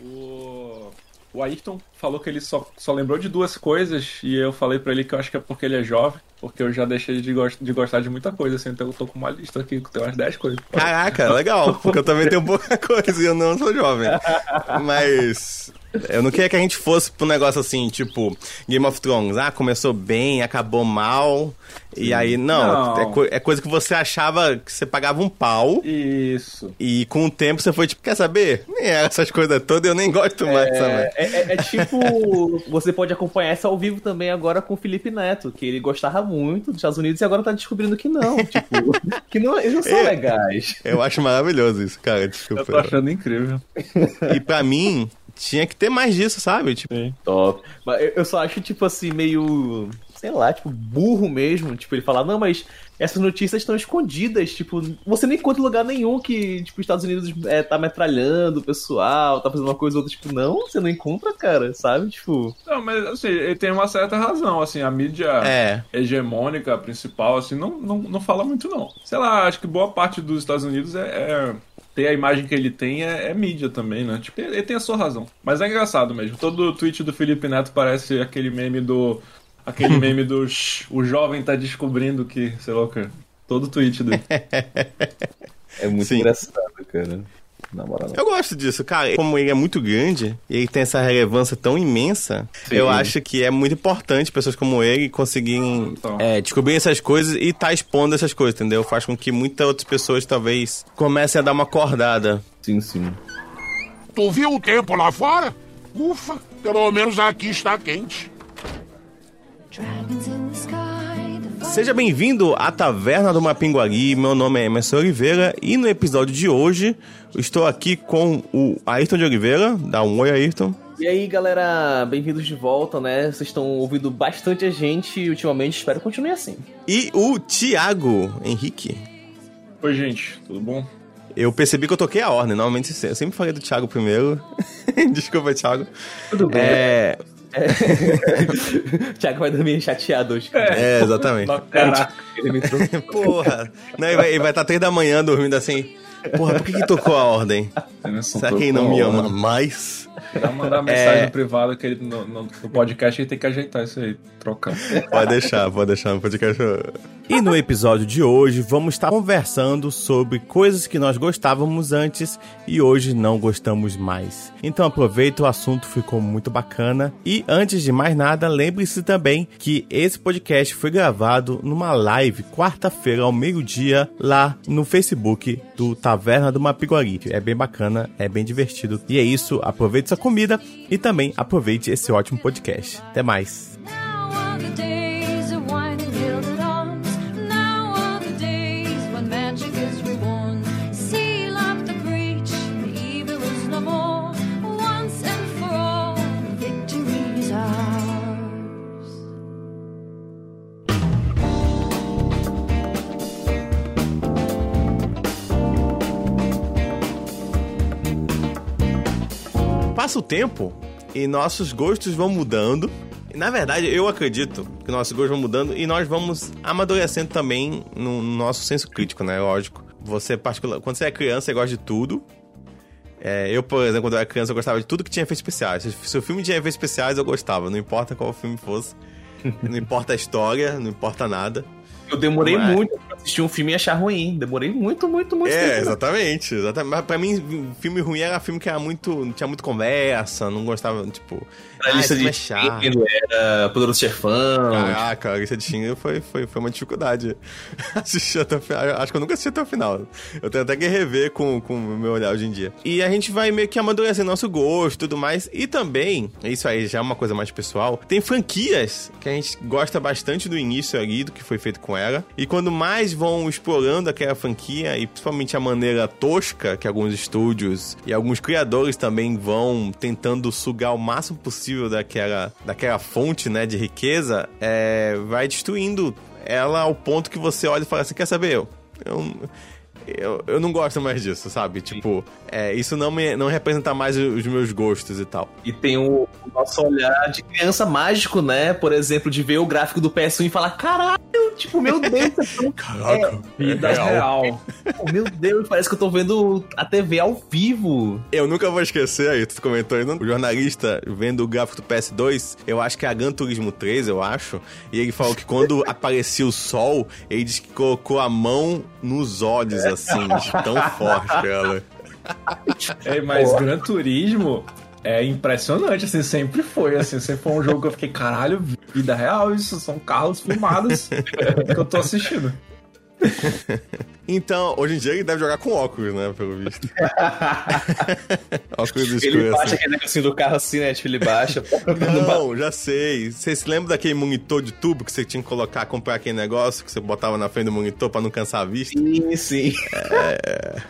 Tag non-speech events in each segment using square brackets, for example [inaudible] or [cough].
O, o Ayrton falou que ele só, só lembrou de duas coisas e eu falei pra ele que eu acho que é porque ele é jovem. Porque eu já deixei de, gost de gostar de muita coisa, assim, então eu tô com uma lista aqui, tem umas 10 coisas. Caraca, legal, porque eu também tenho pouca [laughs] coisa e eu não sou jovem. [laughs] Mas eu não queria que a gente fosse pro negócio assim, tipo, Game of Thrones. Ah, começou bem, acabou mal. E aí, não, Não. É, co- é coisa que você achava que você pagava um pau. Isso. E com o tempo você foi tipo, quer saber? Nem era essas coisas todas, eu nem gosto mais também. É, é- é tipo, [laughs] você pode acompanhar essa ao vivo também agora com o Felipe Neto, que ele gostava muito dos Estados Unidos e agora tá descobrindo que não, [laughs] tipo, que não, eles não são É. legais. Eu acho maravilhoso isso, cara. Eu Desculpa. tô achando incrível. E pra mim, tinha que ter mais disso, sabe? Tipo, Top. Mas eu- só acho, tipo assim, meio. Sei lá, tipo, burro mesmo. Tipo, ele falar, não, mas essas notícias estão escondidas. Tipo, você não encontra em lugar nenhum que, tipo, os Estados Unidos é, tá metralhando o pessoal, tá fazendo uma coisa ou outra. Tipo, não, você não encontra, cara, sabe? Tipo. Não, mas assim, ele tem uma certa razão, assim, a mídia é. hegemônica principal, assim, não, não, não fala muito, não. Sei lá, acho que boa parte dos Estados Unidos é. é- ter a imagem que ele tem é, é mídia também, né? Tipo, ele tem a sua razão. Mas é engraçado mesmo. Todo tweet do Felipe Neto parece aquele meme do. Aquele [laughs] meme do. "Shh, O jovem tá descobrindo que. Sei lá o que. Todo tweet dele. [laughs] É muito Sim. engraçado, cara. Na moral. Eu gosto disso, cara. Como ele é muito grande e ele tem essa relevância tão imensa, Sim. eu acho que é muito importante pessoas como ele conseguirem Então. é, descobrir essas coisas e tá expondo essas coisas, entendeu? Faz com que muitas outras pessoas talvez comecem a dar uma acordada. Sim, sim. Tu viu o tempo lá fora? Ufa, pelo menos aqui está quente. Dragons in the sky, Seja bem-vindo à Taverna do Mapinguari. Meu nome é Emerson Oliveira e no episódio de hoje eu estou aqui com o Ayrton de Oliveira. Dá um oi, Ayrton. E aí, galera, bem-vindos de volta, né? Vocês estão ouvindo bastante a gente ultimamente, espero que continue assim. E o Thiago Henrique. Oi, gente, tudo bom? Eu percebi que eu toquei a ordem. Normalmente eu sempre falei do Thiago primeiro. [laughs] Desculpa, Thiago. Tudo bem. É, [laughs] Thiago vai dormir chateado hoje. é exatamente. Caraca. Ele me entrou. [laughs] Porra. Não, ele vai estar três da manhã dormindo assim. Porra, por que, que tocou a ordem? Será que ele não me ama mais? Vai mandar mensagem privada que ele no, no- no podcast ele tem que ajeitar isso aí, trocar. Pode deixar, pode deixar no podcast. E no episódio de hoje vamos estar conversando sobre coisas que nós gostávamos antes e hoje não gostamos mais. Então aproveita, o assunto ficou muito bacana. E antes de mais nada, lembre-se também que esse podcast foi gravado numa live quarta-feira ao meio-dia lá no Facebook do Taverna do Mapiguari. É bem bacana, é bem divertido. E é isso, aproveite sua comida e também aproveite esse ótimo podcast. Até mais. Passa o tempo e nossos gostos vão mudando. E, Na verdade, eu acredito que nossos gostos vão mudando e nós vamos amadurecendo também no nosso senso crítico, né? Lógico. Você, particular, quando você é criança, você gosta de tudo. É, eu, por exemplo, quando eu era criança, eu gostava de tudo que tinha efeitos especiais. Se, o filme tinha efeitos especiais, eu gostava. Não importa qual filme fosse. [laughs] não importa a história, não importa nada. Eu demorei é. muito assistir um filme e achar ruim. Demorei muito, muito, muito É, tempo. exatamente, exatamente. Mas pra mim, filme ruim era filme que era muito. Não tinha muito conversa, não gostava, tipo. Era ah, lista de é era Poderoso Chefão. Caraca, a lista de foi, foi, foi uma dificuldade [laughs] assistir até o final. Acho que eu nunca assisti até o final. Eu tenho até que rever com, com o meu olhar hoje em dia. E a gente vai meio que amadurecendo nosso gosto e tudo mais. E também, isso aí já é uma coisa mais pessoal, tem franquias que a gente gosta bastante do início ali, do que foi feito com ela. E quando mais vão explorando aquela franquia, e principalmente a maneira tosca que alguns estúdios e alguns criadores também vão tentando sugar o máximo possível daquela, daquela fonte, né, de riqueza, é, vai destruindo ela ao ponto que você olha e fala assim, quer saber, eu... eu eu, eu não gosto mais disso, sabe? Tipo, é, isso não me não representa mais os meus gostos e tal. E tem o, o nosso olhar de criança mágico, né? Por exemplo, de ver o gráfico do PS1 e falar: caralho, tipo, meu Deus, é tão [laughs] Caraca, Vida real. Oh, meu Deus, parece que eu tô vendo a TV ao vivo. Eu nunca vou esquecer aí, tu comentou aí, não? o jornalista vendo o gráfico do PS2, eu acho que é a Gran Turismo 3, eu acho, e ele falou que quando [laughs] aparecia o sol, ele disse que colocou a mão nos olhos, assim, de tão forte ela. É, mas Gran Turismo é impressionante, assim, sempre foi, assim, sempre foi um jogo que eu fiquei, caralho, vida real, isso são carros filmados [laughs] que eu tô assistindo. Então, hoje em dia ele deve jogar com óculos, né, pelo visto. [laughs] óculos escuros, Ele baixa assim. aquele negocinho do carro assim, né? Tipo, ele baixa. [laughs] Não, já sei. Você se lembra daquele monitor de tubo que você tinha que colocar, comprar aquele negócio que você botava na frente do monitor pra não cansar a vista? Sim, sim.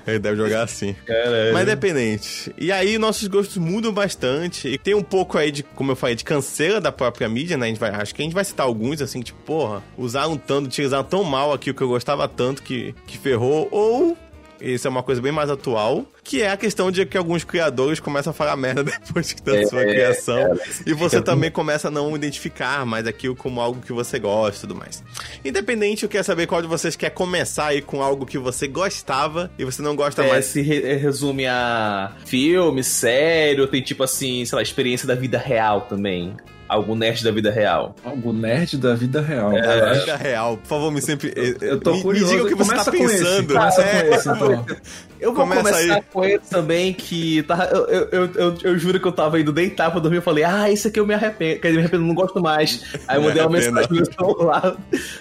Ele deve jogar assim. Caralho. Mas dependente. E aí nossos gostos mudam bastante. E tem um pouco aí de, como eu falei, de canseira da própria mídia, né? A gente vai, acho que a gente vai citar alguns, assim, tipo, porra, usaram tanto, utilizaram tão mal aqui o que eu gostava tanto que, que ferrou. Ou, isso é uma coisa bem mais atual, que é a questão de que alguns criadores começam a falar merda [laughs] depois da É, sua criação. e você também começa a não identificar mais aquilo como algo que você gosta e tudo mais. Independente, eu quero saber qual de vocês quer começar aí com algo que você gostava e você não gosta É, mais. se re- resume a filme, sério, tem tipo assim, sei lá, experiência da vida real também. Algum nerd da vida real. Algo nerd da vida real. Da cara. vida real. Por favor, me sempre. Eu tô me, curioso. Me diga o que você tá pensando. Começa É, com esse, então. [laughs] Eu vou Começa começar aí. com esse também, que tá, eu, eu, eu, eu, eu juro que eu tava indo deitar pra dormir, eu falei, ah, esse aqui eu me arrependo, quer dizer, me arrependo, não gosto mais. Aí eu Me mandei uma mensagem no celular,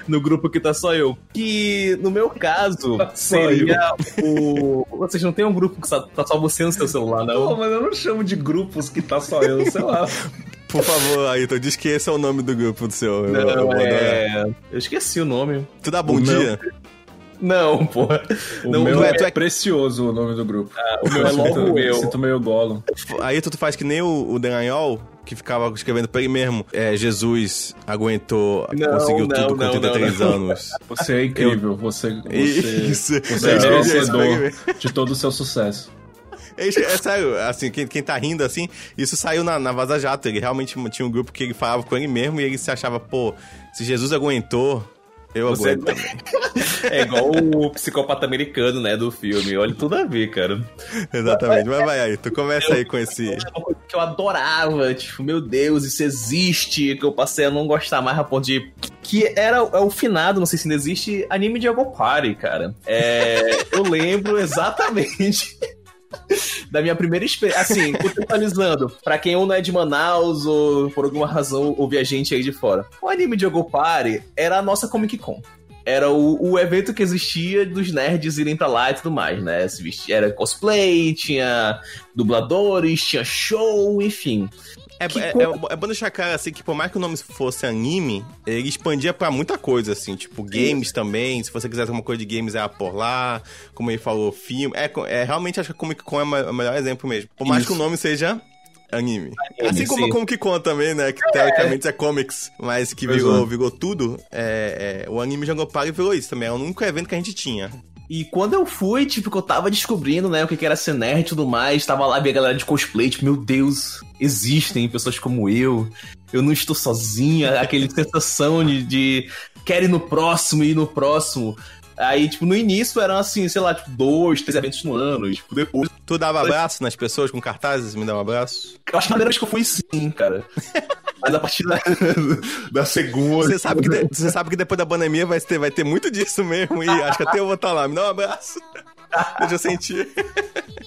no grupo que tá só eu. Que, no meu caso, seria o... Vocês não tem um grupo que tá só você no seu celular, Pô, não? mas eu não chamo de grupos que tá só eu, sei lá. [laughs] Por favor, Ayrton, diz que esse é o nome do grupo do seu. Eu, eu Não, vou adorar. é... Eu esqueci o nome. Tu dá bom O meu- dia? Não, porra. O Não, meu tu é, é- é- precioso o nome do grupo. o meu é Eu logo sinto, eu. Sinto meio golo. Ayrton, tu faz que nem o, o Delanhol, que ficava escrevendo pra ele mesmo. É, Jesus aguentou, Não, conseguiu não, tudo com não, 33 não, anos. Você é incrível. Você, você, Isso. você é Eu merecedor de todo o seu sucesso. É, é sério, assim, quem, quem tá rindo assim, isso saiu na, na Vaza Jato. Ele realmente tinha um grupo que ele falava com ele mesmo e ele se achava, pô, se Jesus aguentou, eu Você- aguento também. [laughs] É igual o psicopata americano, né, do filme. Olha tudo a ver, cara. Exatamente. Mas vai aí, tu começa aí com esse. É uma coisa que eu adorava, tipo, meu Deus, isso existe, que eu passei a não gostar mais a ponto de. Que era é o finado, não sei se ainda existe, anime de Party, cara. É, eu lembro exatamente. [laughs] Da minha primeira experiência. Assim, contextualizando, pra quem ou não é de Manaus ou por alguma razão ouve a gente aí de fora. O anime de Party era a nossa Comic Con. Era o, o evento que existia dos nerds irem pra lá e tudo mais, né? Era cosplay, tinha dubladores, tinha show, enfim. É, Que é, é, é bom deixar claro, assim, que por mais que o nome fosse anime, ele expandia pra muita coisa, assim, tipo, games também, se você quisesse alguma coisa de games, era por lá, como ele falou, filme, é, é realmente acho que a Comic Con é ma- o melhor exemplo mesmo, por mais Isso. que o nome seja anime. Anime, assim como sim. a Comic Con também, né, que teoricamente é comics, mas que virou, virou tudo, é, é, o anime jogou para e virou isso também, é o único evento que a gente tinha. E quando eu fui, tipo, que eu tava descobrindo, né, o que que era ser nerd e tudo mais, tava lá, via a galera de cosplay, tipo, meu Deus, existem pessoas como eu, eu não estou sozinha, aquele [laughs] sensação de, de quero ir no próximo e ir no próximo. Aí, tipo, no início eram assim, sei lá, tipo, dois, três eventos no ano, e, tipo, depois. Tu dava abraço nas pessoas com cartazes, me dá um abraço? Eu acho que a primeira vez que eu fui sim, cara. [laughs] Mas a partir da, [laughs] da segunda. Você sabe, que de- você sabe que depois da pandemia vai ter, vai ter muito disso mesmo. E acho que até eu vou estar lá. Me dá um abraço. [laughs] Deixa eu sentir.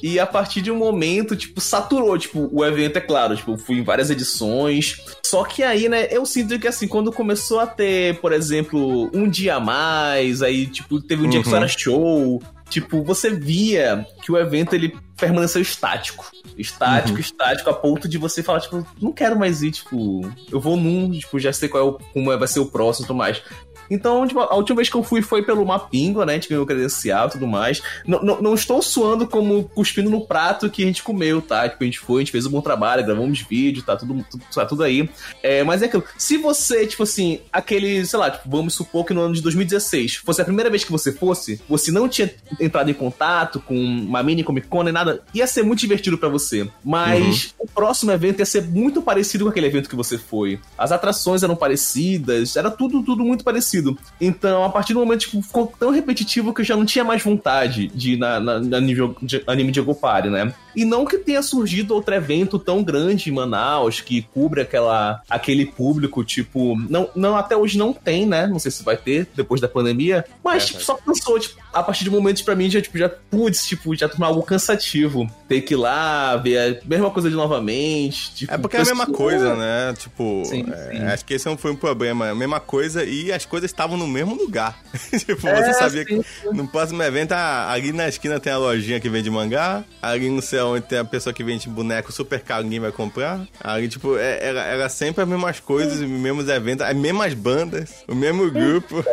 E a partir de um momento, tipo, saturou, tipo, o evento, é claro, tipo, fui em várias edições. Só que aí, né, eu sinto que assim, quando começou a ter, por exemplo, um dia a mais, aí, tipo, teve um dia que só Uhum. era show. Tipo, você via que o evento ele permaneceu estático. Estático, estático, a ponto de você falar, tipo, não quero mais ir, tipo, eu vou num, tipo, já sei qual é o, como é- vai ser o próximo e tudo mais. Então, tipo, a última vez que eu fui foi pelo Mapingua, né? A gente ganhou credencial e tudo mais. Não, não, não estou suando como cuspindo no prato que a gente comeu, tá? Tipo, a gente foi, a gente fez um bom trabalho, gravamos vídeo, tá tudo, tudo, tá tudo aí. É, mas é aquilo. Se você, tipo assim, aquele, sei lá, tipo, vamos supor que no ano de 2016 fosse a primeira vez que você fosse, você não tinha entrado em contato com uma mini Comic Con nem nada, ia ser muito divertido pra você. Mas o próximo evento ia ser muito parecido com aquele evento que você foi. As atrações eram parecidas, era tudo, tudo muito parecido. Parecido. Então, a partir do momento, tipo, ficou tão repetitivo que eu já não tinha mais vontade de ir na, na, na nível de anime de Agopari, né? E não que tenha surgido outro evento tão grande em Manaus que cubra aquela, aquele público, tipo. Não, não, até hoje não tem, né? Não sei se vai ter depois da pandemia. Mas, É, tipo, só cansou, tipo, a partir de momentos pra mim já, tipo, já, putz, tipo, já tornou algo cansativo. Ter que ir lá, ver a mesma coisa de novamente. Tipo, É porque é a mesma coisa, né? Tipo, Sim, é, sim. acho que esse não foi um problema. É a mesma coisa e as coisas estavam no mesmo lugar. [laughs] tipo, É, você sabia sim, que no próximo evento, ah, ali na esquina tem a lojinha que vende mangá, ali não sei onde tem a pessoa que vende boneco super caro, ninguém vai comprar. Ali, tipo, é- era, era sempre as mesmas coisas, os mesmos eventos, as mesmas bandas, o mesmo grupo.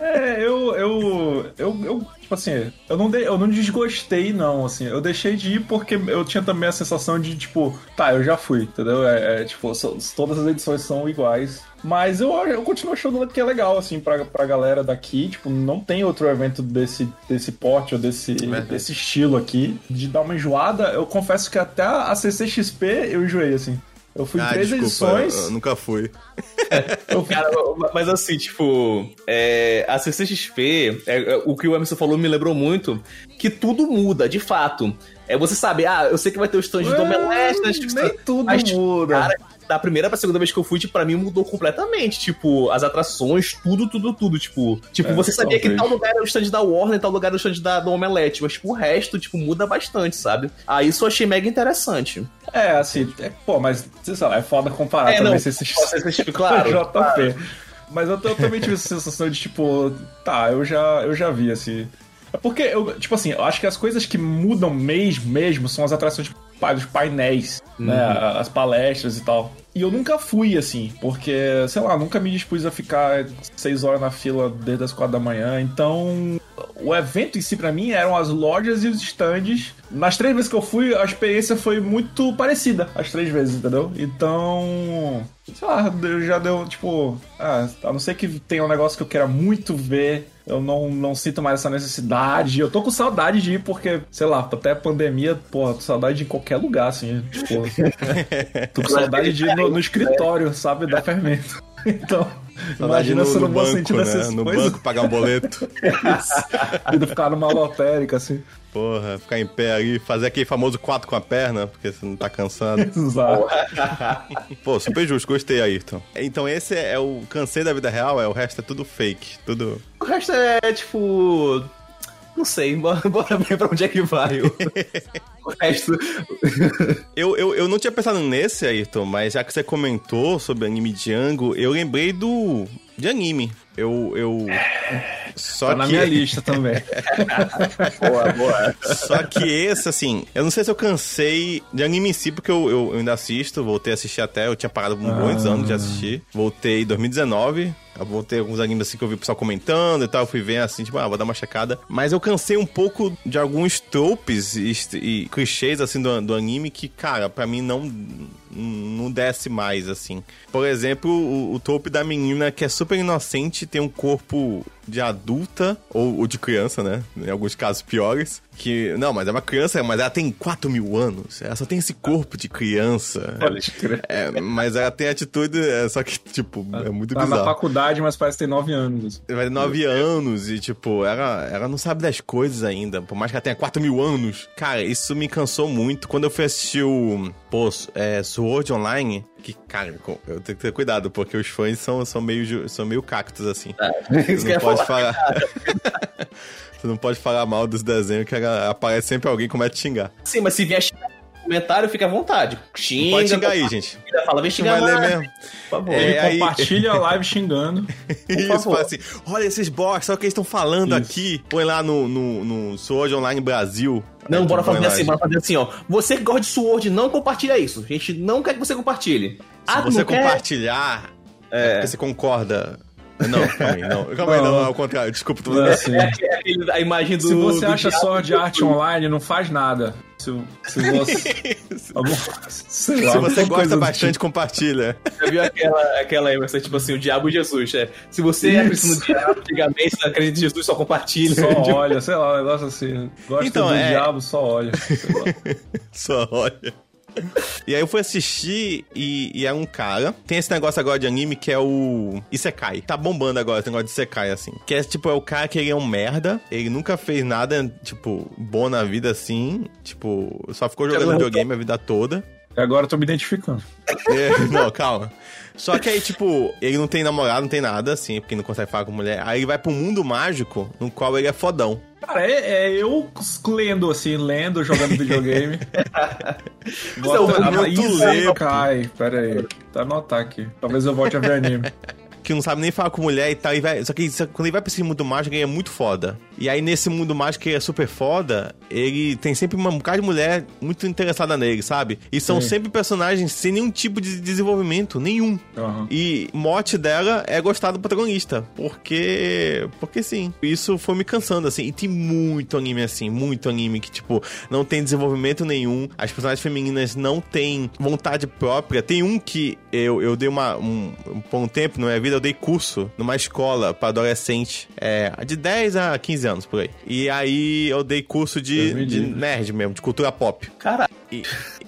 É, eu, eu, eu, eu, tipo assim, eu não, dei, eu não desgostei, não, assim. Eu deixei de ir porque eu tinha também a sensação de, tipo, tá, eu já fui, entendeu? É, é, tipo, so- todas as edições são iguais. Mas eu, eu continuo achando que é legal, assim, pra, pra galera daqui. Tipo, não tem outro evento desse, desse porte ou desse, Verdade. desse estilo aqui. De dar uma enjoada, eu confesso que até a CCXP eu enjoei, assim. Eu fui em Ah, três desculpa, edições. eu, eu nunca fui. Fui, Cara, mas assim, tipo, é, a CCXP, é, é, o que o Emerson falou me lembrou muito, que tudo muda, de fato. É você sabe, ah, eu sei que vai ter o stand do Omelete, né? nem tudo mas, muda. Cara, da primeira pra segunda vez que eu fui, tipo, pra mim mudou completamente. Tipo, as atrações, tudo, tudo, tudo. Tipo, tipo É, você sabia que talvez. tal lugar era o stand da Warner, tal lugar era o stand da, do Omelete. Mas, tipo, o resto, tipo, muda bastante, sabe? Aí isso eu achei mega interessante. É, assim, é, pô, mas, sei lá, é foda comparar É, também não, se esses CCXP, [laughs] claro. [laughs] JP. Mas eu, eu também tive essa sensação de, tipo, tá, eu já, eu já vi, assim. É porque, eu, tipo assim, eu acho que as coisas que mudam mesmo, mesmo são as atrações, tipo, os painéis, né, a- as palestras e tal. E eu nunca fui, assim, porque, sei lá, nunca me dispus a ficar seis horas na fila desde as quatro da manhã, então o evento em si pra mim eram as lojas e os stands. Nas três vezes que eu fui, a experiência foi muito parecida, as três vezes, entendeu? Então, sei lá, já deu, tipo, ah, a não ser que tenha um negócio que eu queira muito ver, eu não, não sinto mais essa necessidade. Eu tô com saudade de ir, porque, sei lá, até a pandemia, porra, tô com saudade de qualquer lugar, assim, tipo, [laughs] tô com saudade de ir no, no escritório, sabe, da fermento. [laughs] Então, Saudade imagina no, se eu no não vou banco, sentir né? essas No coisas. banco pagar um boleto. [laughs] E ficar numa lotérica, assim. Porra, ficar em pé ali, fazer aquele famoso 4 com a perna, porque você não tá cansado. [laughs] Exato. Pô, super justo, gostei, Ayrton. Então esse é o cansei da vida real, é o resto é tudo fake, tudo... O resto é, tipo. Não sei, bora, bora ver pra onde é que vai. O, resto. [laughs] Eu, eu, eu não tinha pensado nesse, Ayrton, mas já que você comentou sobre anime Django, eu lembrei do... de anime. Eu... eu... Só Tá na que... minha [laughs] lista também. boa, boa. Só que esse, assim, eu não sei se eu cansei de anime em si, porque eu, eu, eu ainda assisto, voltei a assistir até, eu tinha parado por muitos Ah. anos de assistir. Voltei em 2019. Eu voltei alguns animes assim que eu vi o pessoal comentando e tal, eu fui ver assim, tipo, ah, vou dar uma checada. Mas eu cansei um pouco de alguns tropes e, e clichês, assim, do, do anime que, cara, pra mim não, não desce mais, assim. Por exemplo, o, o trope da menina que é super inocente, tem um corpo de adulta, ou, ou de criança, né? Em alguns casos piores. Que, não, mas é uma criança, mas ela tem 4 mil anos. Ela só tem esse corpo de criança. Pode crer. É, mas ela tem atitude, é, só que, tipo, é muito Tá na bizarro. faculdade, mas parece que tem nove anos. Ela vai ter 9 anos e, tipo, ela, ela não sabe das coisas ainda. Por mais que ela tenha 4 mil anos. Cara, isso me cansou muito. Quando eu fui assistir o, pô, é, Sword Online, que, cara, eu tenho que ter cuidado, porque os fãs são, são, meio, são meio cactos, assim. Isso que eu ia pode falar. Você [laughs] não pode falar mal dos desenhos, que aparece sempre alguém começa a te xingar. Sim, mas se vier xingar no comentário, fica à vontade. Xinga. pode xingar aí, gente. Fala, vem xingar vai ler mais, mesmo. por favor. É, Ele aí- compartilha a [laughs] live xingando. Isso, fala assim, olha esses bosta, olha o que eles estão falando Isso. aqui. Põe lá no, no, no Sword Online Brasil. Não, bora fazer assim, bora fazer assim, ó. Você que gosta de Sword, não compartilha isso. A gente não quer que você compartilhe. Se tu você não quer? compartilhar, é. porque você concorda. Não, calma aí, não. Calma aí, não, Não. ao contrário. Desculpa, tô fazendo assim, É aquele- a imagem do. se você do acha só de arte online, não faz nada. Se, se [laughs] você. algum, sei lá, Se você gosta bastante, compartilha. Já viu aquela, aquela Emerson, tipo assim, o diabo e Jesus, é. Se você Isso. acredita no diabo, antigamente, se acredita em Jesus, só compartilha. tipo, Só Tipo, olha, sei lá, um negócio assim. Gosta Então, do é- diabo, só olha. [laughs] Só olha. E aí eu fui assistir e, e é um cara. Tem esse negócio agora de anime que é o Isekai. Tá bombando agora esse negócio de Isekai, assim. Que é tipo, é o cara que ele é um merda. Ele nunca fez nada, tipo, bom na vida assim. Tipo, só ficou jogando videogame a vida toda. Agora eu tô me identificando. É, não, calma. Só que aí, tipo, ele não tem namorado, não tem nada, assim, porque não consegue falar com mulher. Aí ele vai pro mundo mágico, no qual ele é fodão. Cara, é, é eu lendo, assim, lendo, jogando videogame. [laughs] É o Bota- meu ah, tu lê, Cai, pera aí. Tá anotar aqui. Talvez eu volte a ver anime. [laughs] Que não sabe nem falar com mulher e tal. E vai, só que quando ele vai pra esse mundo mágico, ele é muito foda. E aí, nesse mundo mágico que ele é super foda, ele tem sempre uma bocada de mulher muito interessada nele, sabe? E são Sim. sempre personagens sem nenhum tipo de desenvolvimento, nenhum. Aham. E mote dela é gostar do protagonista. Porque. Porque sim. Isso foi me cansando, assim. E tem muito anime assim, muito anime que, tipo, não tem desenvolvimento nenhum. As personagens femininas não têm vontade própria. Tem um que eu, eu dei uma. Um, por um tempo na minha vida, eu dei curso numa escola pra adolescente. É, de 10 a 15 anos por aí. E aí eu dei curso de, de nerd mesmo, de cultura pop. Caralho. E,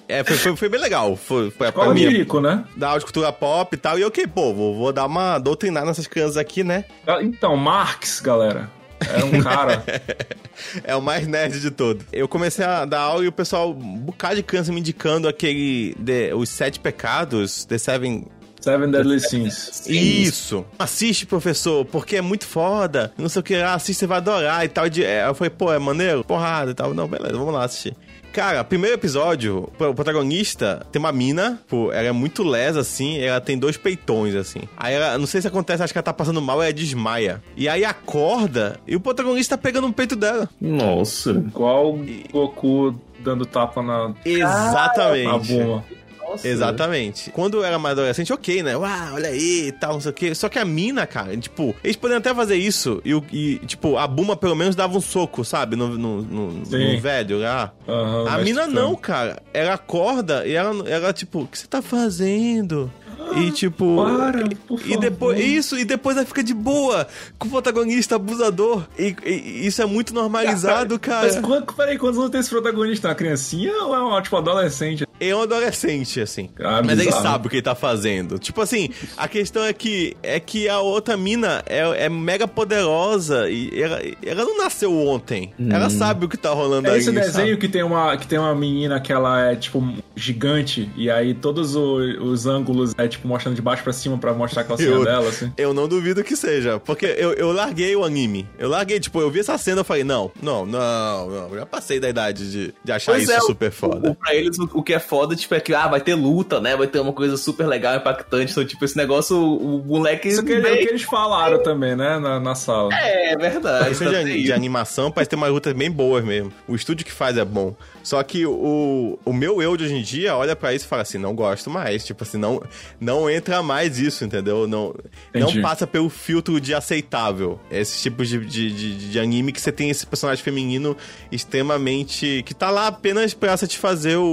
é, foi, foi, foi bem legal. Foi, foi pra Escola mim de rico, né? da aula de cultura pop e tal. E ok, pô, vou, vou dar uma doutrinada nessas crianças aqui, né? Ah, Então, Marx, galera. Era um cara. [laughs] É o mais nerd de todo. Eu comecei a dar aula e o pessoal, um bocado de criança me indicando aquele. The- os Sete Pecados, The Seven. Seven Deadly Sins. Isso! Assiste, professor, porque é muito foda. Não sei o que, ah, assiste, você vai adorar e tal. De, é, eu falei, pô, é maneiro? Porrada e tal. Não, beleza, vamos lá assistir. Cara, primeiro episódio, o protagonista tem uma mina, pô, ela é muito lesa, assim, ela tem dois peitões, assim. Aí ela, não sei se acontece, acho que ela tá passando mal, ela desmaia. E aí acorda e o protagonista tá pegando no peito dela. Nossa. Igual o Goku dando tapa na, na Exatamente. buma. Nossa. Exatamente. Quando eu era mais adolescente, ok, né? Uau, olha aí e tal, não sei o quê. Só que a mina, cara, tipo, eles poderiam até fazer isso e, e, tipo, a Buma pelo menos dava um soco, sabe? No, no, no- no velho lá. Aham, a mas mina tipo, não, cara. Ela acorda e ela, ela tipo, o que você tá fazendo? E tipo. para, e- por e depois. favor. Isso, e depois ela fica de boa com o protagonista abusador. E, e- isso é muito normalizado, cara. Mas quando, peraí, quantos anos tem esse protagonista? Uma criancinha ou é um tipo adolescente? É um adolescente, assim. Ah, Mas ele sabe o que ele tá fazendo. Tipo assim, a questão é que é que a outra mina é, é mega poderosa e ela, ela não nasceu ontem. Ela sabe o que tá rolando É aí. esse desenho sabe? que tem, uma, que tem uma menina que ela é, tipo, gigante, e aí todos o- os ângulos é, tipo, mostrando de baixo pra cima pra mostrar a calcinha Eu- dela, assim. Eu não duvido que seja. Porque eu, eu larguei o anime. Eu larguei, tipo, eu vi essa cena e falei, não, não, não, não. Eu já passei da idade de, de achar Pois isso é, super foda. O, pra eles, o, o que é foda, tipo, é que, ah, vai ter luta, né? Vai ter uma coisa super legal, impactante. Então, tipo, esse negócio, o, o moleque... Isso que, é o bem- que eles falaram também, né, na, na sala. É, verdade. Isso tá de, de animação parece ter umas lutas bem boas mesmo. O estúdio que faz é bom. Só que o, o meu eu de hoje em dia olha pra isso e fala assim, não gosto mais. Tipo assim, não, não entra mais isso, entendeu? Não, não passa pelo filtro de aceitável. Esses tipos de, de, de, de anime que você tem esse personagem feminino extremamente... Que tá lá apenas pra satisfazer o,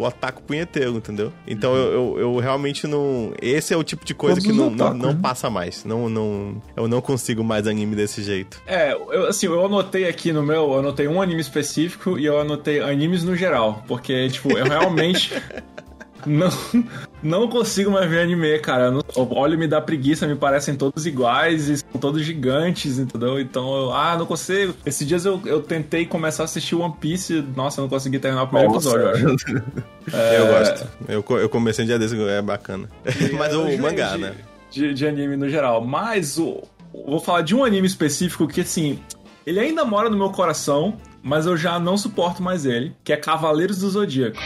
o, o otaku punheteiro, entendeu? Então eu, eu, eu realmente não... Esse é o tipo de coisa Todos que não, não, não né? passa mais. Não, não, eu não consigo mais anime desse jeito. É, eu, assim, eu anotei aqui no meu, eu anotei um anime específico e eu anotei animes no geral, porque, tipo, eu realmente [laughs] não, não consigo mais ver anime, cara. Não- olho e me dá preguiça, me parecem todos iguais e são todos gigantes, entendeu? Então, eu, ah, não consigo. Esses dias eu, eu tentei começar a assistir One Piece, nossa, eu não consegui terminar o primeiro Nossa. episódio, eu acho. [laughs] Eu gosto. Eu, eu comecei um dia desse, é bacana. [laughs] Mas É, o mangá, de- né? De, de anime no geral. Mas o, vou falar de um anime específico que, assim, ele ainda mora no meu coração, mas eu já não suporto mais ele, que é Cavaleiros do Zodíaco.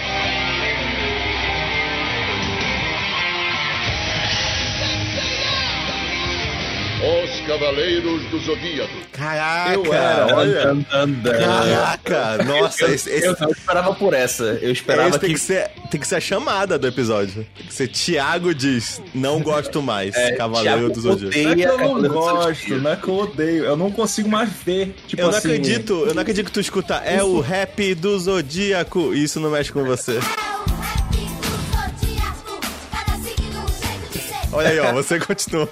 Cavaleiros do Zodíaco. Caraca, Eu era, olha. Caraca, nossa, esse, esse, Eu não esperava por essa. Eu esperava esse tem, que... que ser, tem que ser a chamada do episódio. Tem que ser Tiago diz, não gosto mais, Cavaleiro Thiago do Zodíaco. odeia Não é que eu não gosto, não é que eu odeio, eu não consigo mais ver. Tipo Eu não assim, acredito, eu não acredito que tu escuta, é o rap do Zodíaco, e isso não mexe com você. Olha aí, ó, você [laughs] continua.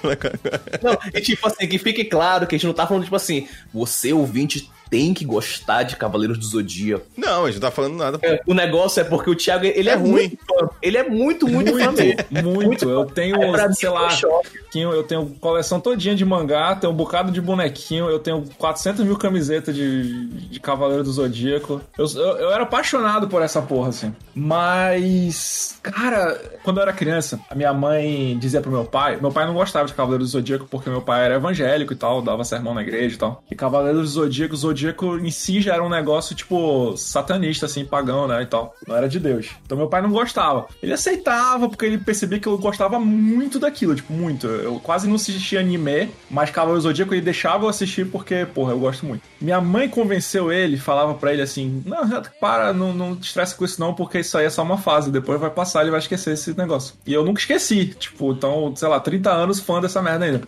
Não, e tipo assim, que fique claro que a gente não tá falando, tipo assim, você ouvinte tem que gostar de Cavaleiros do Zodíaco. Não, a gente não tá falando nada. O negócio é porque o Thiago, ele é, É ruim. muito fã. Ele é muito, muito, fã mesmo. Muito, eu tenho, mim, sei lá, um choque. eu tenho coleção todinha de mangá, tenho um bocado de bonequinho, eu tenho 400 mil camisetas de, de Cavaleiro do Zodíaco. Eu, eu, eu era apaixonado por essa porra, assim. Mas, cara, quando eu era criança, a minha mãe dizia pro meu pai, meu pai não gostava de Cavaleiro do Zodíaco porque meu pai era evangélico e tal, dava sermão na igreja e tal. E Cavaleiro do Zodíaco, o Zodíaco em si já era um negócio, tipo, satanista, assim, pagão, né, e tal. Não era de Deus. Então meu pai não gostava. Ele aceitava porque ele percebia que eu gostava muito daquilo, tipo, muito. Eu quase não assistia anime, mas Cavaleiro Zodíaco ele deixava eu assistir porque, porra, eu gosto muito. Minha mãe convenceu ele, falava pra ele assim: Não, para, não, não te estresse com isso não, porque isso aí é só uma fase, depois vai passar, ele vai esquecer esse negócio. E eu nunca esqueci, tipo, então, sei lá, 30 anos fã dessa merda ainda.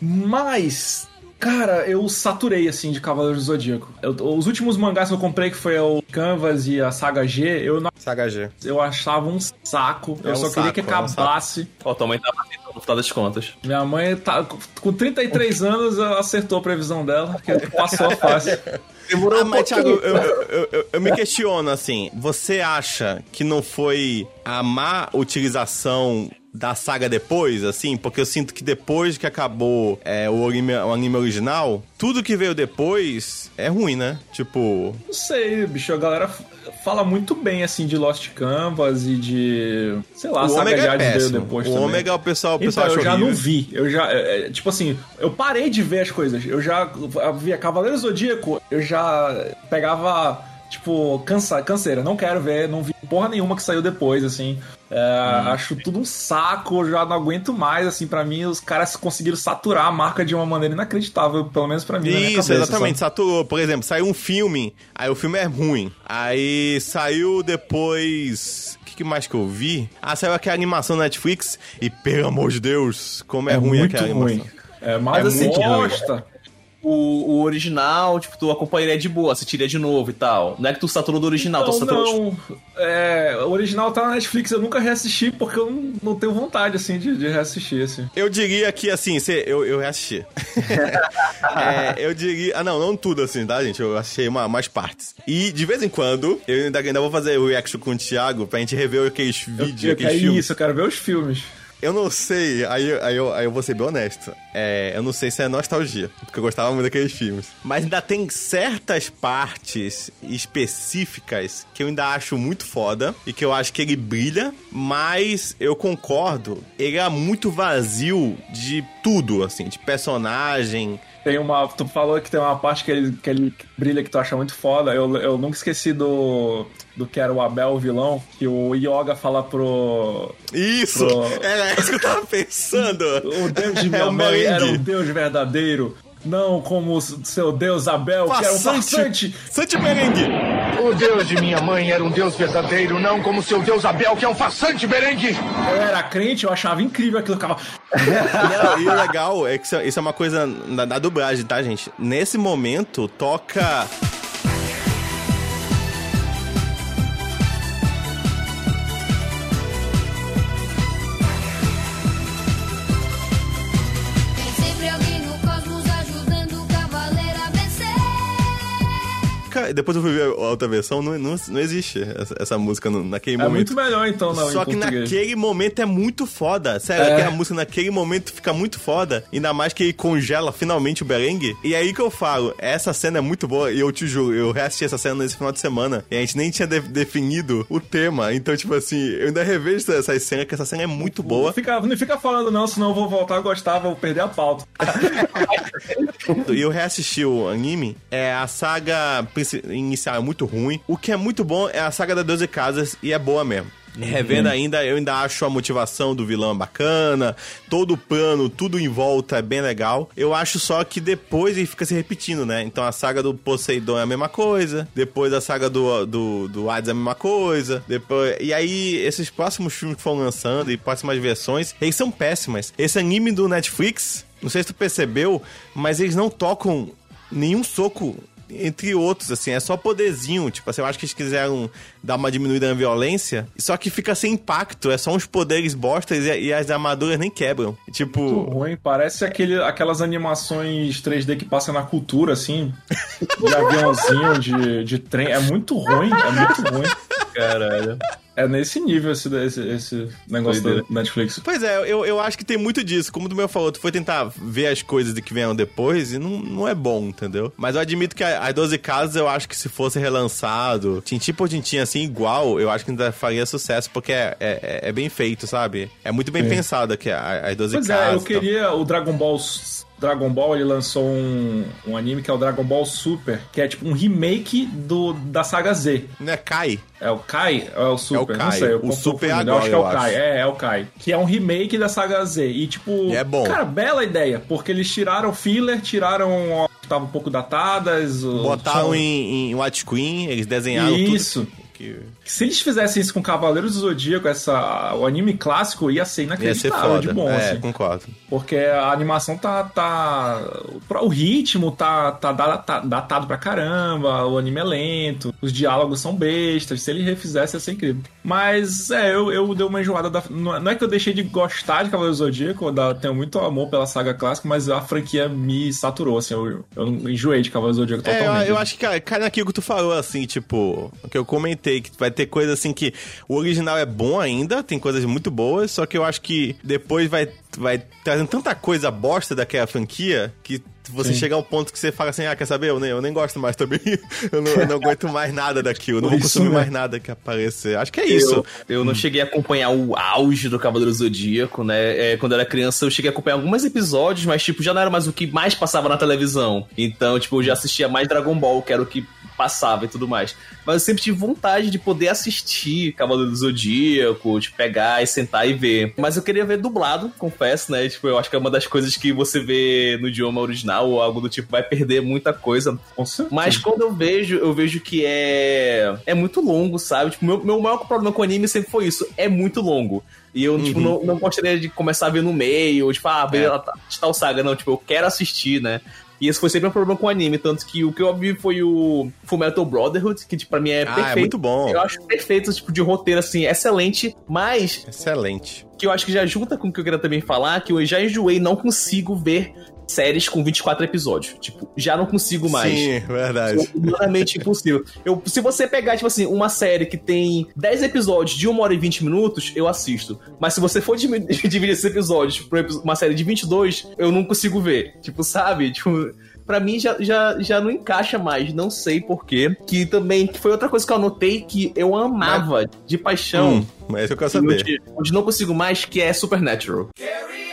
Mas. Cara, eu saturei, assim, de Cavaleiros do Zodíaco. Eu- os últimos mangás que eu comprei, que foi o Canvas e a Saga G, eu, não- Saga G. eu achava um saco. É eu um só queria que é um acabasse. Ó, tua mãe tá batendo no final das contas. Minha mãe tá. Com 33 anos, ela acertou a previsão dela, que passou a fase. [laughs] Demorou Ah, mas, Thiago, eu, eu, eu, eu me questiono, assim, você acha que não foi a má utilização da saga depois, assim? Porque eu sinto que depois que acabou é, o, anime, o anime original, tudo que veio depois é ruim, né? Tipo... Não sei, bicho, a galera fala muito bem, assim, de Lost Canvas e de. Sei lá, o Saga Ômega é veio depois o também. Ômega o pessoal, o Então, pessoal eu achou já horrível. não vi. Eu já. é, é, tipo assim, eu parei de ver as coisas. Eu já via Cavaleiro Zodíaco, eu já pegava, tipo, cansa, canseira. Não quero ver, não vi porra nenhuma que saiu depois, assim. É, Hum. Acho tudo um saco, já não aguento mais, assim, pra mim, os caras conseguiram saturar a marca de uma maneira inacreditável, pelo menos pra mim. Isso, cabeça, exatamente, sabe? saturou. Por exemplo, saiu um filme, aí o filme é ruim. Aí saiu depois. O que, que mais que eu vi? Ah, saiu aquela animação Netflix e, pelo amor de Deus, como é, ruim muito aquela ruim. animação. É, mas É assim, ruim. bosta. O, o original, tipo, tu acompanharia de boa, assistiria de novo e tal. Não é que tu saturou do original, tu Não, saturou. não. É, o original tá na Netflix, eu nunca reassisti porque eu não, não tenho vontade, assim, de, de reassistir, assim. Eu diria que, assim, cê, eu, eu reassisti. [laughs] É, eu diria... Ah, não, não tudo, assim, tá, gente? Eu achei uma, umas partes. E, de vez em quando, eu ainda, ainda vou fazer o reaction com o Thiago pra gente rever aqueles vídeos, eu, aqueles é filmes. isso, eu quero ver os filmes. Eu não sei, aí, aí, eu, aí eu vou ser bem honesto. É, eu não sei se é nostalgia, porque eu gostava muito daqueles filmes. Mas ainda tem certas partes específicas que eu ainda acho muito foda e que eu acho que ele brilha, mas eu concordo, ele é muito vazio de tudo, assim, de personagem. Tem uma. Tu falou que tem uma parte que ele, que ele brilha que tu acha muito foda. Eu, eu nunca esqueci do. Do que era o Abel, o vilão, que o Yoga fala pro. Isso! Pro- Era isso que eu tava pensando! O Deus de [laughs] É minha o mãe era um Deus verdadeiro. Não como o seu Deus Abel, que era um farsante. Sante merengue! O Deus de minha mãe era um Deus verdadeiro, não como seu Deus Abel, que é um farsante merengue. Eu era crente, eu achava incrível aquilo. Ficava. Não, e o legal é que isso, isso é uma coisa da dublagem, tá, gente? Nesse momento, toca. Depois eu fui ver a outra versão, não, não, não existe essa, essa música no- naquele É momento. muito melhor então, não, Só em que português. naquele momento é muito foda. Sério, É. aquela música naquele momento fica muito foda. Ainda mais que ele congela finalmente o berengue. E aí que eu falo, essa cena é muito boa. E eu te juro, eu reassisti essa cena nesse final de semana. E a gente nem tinha de- definido o tema. Então, tipo assim, eu ainda revejo essa cena, que essa cena é muito boa. Não fica, não fica falando não, senão eu vou voltar a gostar, vou perder a pauta. [laughs] [laughs] E eu reassisti o anime, é a saga inicial é muito ruim. O que é muito bom é a saga da 12 Casas e é boa mesmo. Revendo ainda, eu ainda acho a motivação do vilão bacana, todo o plano, tudo em volta é bem legal. Eu acho só que depois ele fica se repetindo, né? Então a saga do Poseidon é a mesma coisa, depois a saga do, do, do Hades é a mesma coisa, depois... E aí, esses próximos filmes que foram lançando e próximas versões, eles são péssimas. Esse anime do Netflix, não sei se tu percebeu, mas eles não tocam nenhum soco entre outros, assim, é só poderzinho. Tipo assim, eu acho que eles quiseram dar uma diminuída na violência, só que fica sem impacto, é só uns poderes bostas e, e as armaduras nem quebram. Muito Tipo, ruim, parece aquele, aquelas animações 3D que passa na cultura, assim, de aviãozinho, de, de trem. É muito ruim, é muito ruim. Caralho. É nesse nível esse, esse, esse negócio da Doideira. Netflix. Pois é, eu, eu acho que tem muito disso. Como o do meu falou, tu foi tentar ver as coisas que vieram depois e não, não é bom, entendeu? Mas eu admito que as 12 casas, eu acho que se fosse relançado, tintim por tintim, assim, igual, eu acho que ainda faria sucesso, porque é, é, é bem feito, sabe? É muito bem pensado aqui, a- as 12 Pois casas. é, eu queria o Dragon Ball. Dragon Ball, ele lançou um, um anime que é o Dragon Ball Super, que é tipo um remake do, da saga Z. Não é Kai? É o Kai? Ou é o Super? Kai. Não sei. eu O Super é eu agora, acho que é o eu Kai. acho. É, é o Kai. Que é um remake da saga Z. E tipo. E é bom. Cara, bela ideia. Porque eles tiraram filler, tiraram. que Estavam um pouco datadas. o- Botaram em, em Widescreen, eles desenharam Isso. tudo. Que... Se eles fizessem isso com Cavaleiros do Zodíaco, essa, o anime clássico ia ser Ia ser inacreditável de bom, é, assim. concordo. Porque a animação tá. tá o ritmo tá, tá data- datado pra caramba, o anime é lento, os diálogos são bestas. Se ele refizesse, ia ser incrível. Mas, é, eu, eu dei uma enjoada da. Não é é que eu deixei de gostar de Cavaleiro do Zodíaco, eu tenho muito amor pela saga clássica, mas a franquia me saturou, assim. Eu, eu enjoei de Cavaleiro do Zodíaco É, eu, totalmente. eu acho que cai naquilo que tu falou, assim, tipo, que eu comentei, que vai ter coisa assim que o original é bom ainda, tem coisas muito boas, só que eu acho que depois vai, vai trazendo tanta coisa bosta daquela franquia que você Sim. chega ao ponto que você fala assim, ah, quer saber? Eu nem, eu nem gosto mais também. [laughs] eu, não, eu não aguento mais nada daquilo, eu não vou Isso, consumir né? mais nada que aparecer. Acho que é isso. Eu, eu não cheguei a acompanhar o auge do Cavaleiro Zodíaco, né? É, quando eu era criança, eu cheguei a acompanhar alguns episódios, mas, tipo, já não era mais o que mais passava na televisão. Então, tipo, eu já assistia mais Dragon Ball, que era o que passava e tudo mais. Mas eu sempre tive vontade de poder assistir Cavaleiro do Zodíaco, de pegar e sentar e ver. Mas eu queria ver dublado, confesso, né? Tipo, eu acho que é uma das coisas que você vê no idioma original ou algo do tipo vai perder muita coisa. Mas quando eu vejo, eu vejo que é é muito longo, sabe? Tipo, meu, meu maior problema com o anime sempre foi isso, é muito longo. E eu, tipo, não, não gostaria de começar a ver no meio, ou, tipo, ah, ver É. tal saga, não, tipo, eu quero assistir, né? E esse foi sempre um problema com o anime, tanto que o que eu vi foi o Fullmetal Brotherhood, que, tipo, pra mim é Ah, perfeito. é muito bom. Eu acho perfeito, tipo, de roteiro, assim, excelente, mas Excelente. que eu acho que já junta com o que eu queria também falar, que eu já enjoei, não consigo ver séries com 24 episódios. Tipo, já não consigo mais. Sim, verdade. É humanamente impossível. Eu, se você pegar, tipo assim, uma série que tem 10 episódios de 1 hora e 20 minutos, eu assisto. Mas se você for [laughs] dividir esses episódios por epi- uma série de 22, eu não consigo ver. Tipo, sabe? Tipo. Pra mim já, já, já não encaixa mais, não sei porquê. Que também que foi outra coisa que eu anotei que eu amava de paixão. Hum, mas eu quero saber. Onde, onde não consigo mais, que é Supernatural. Carry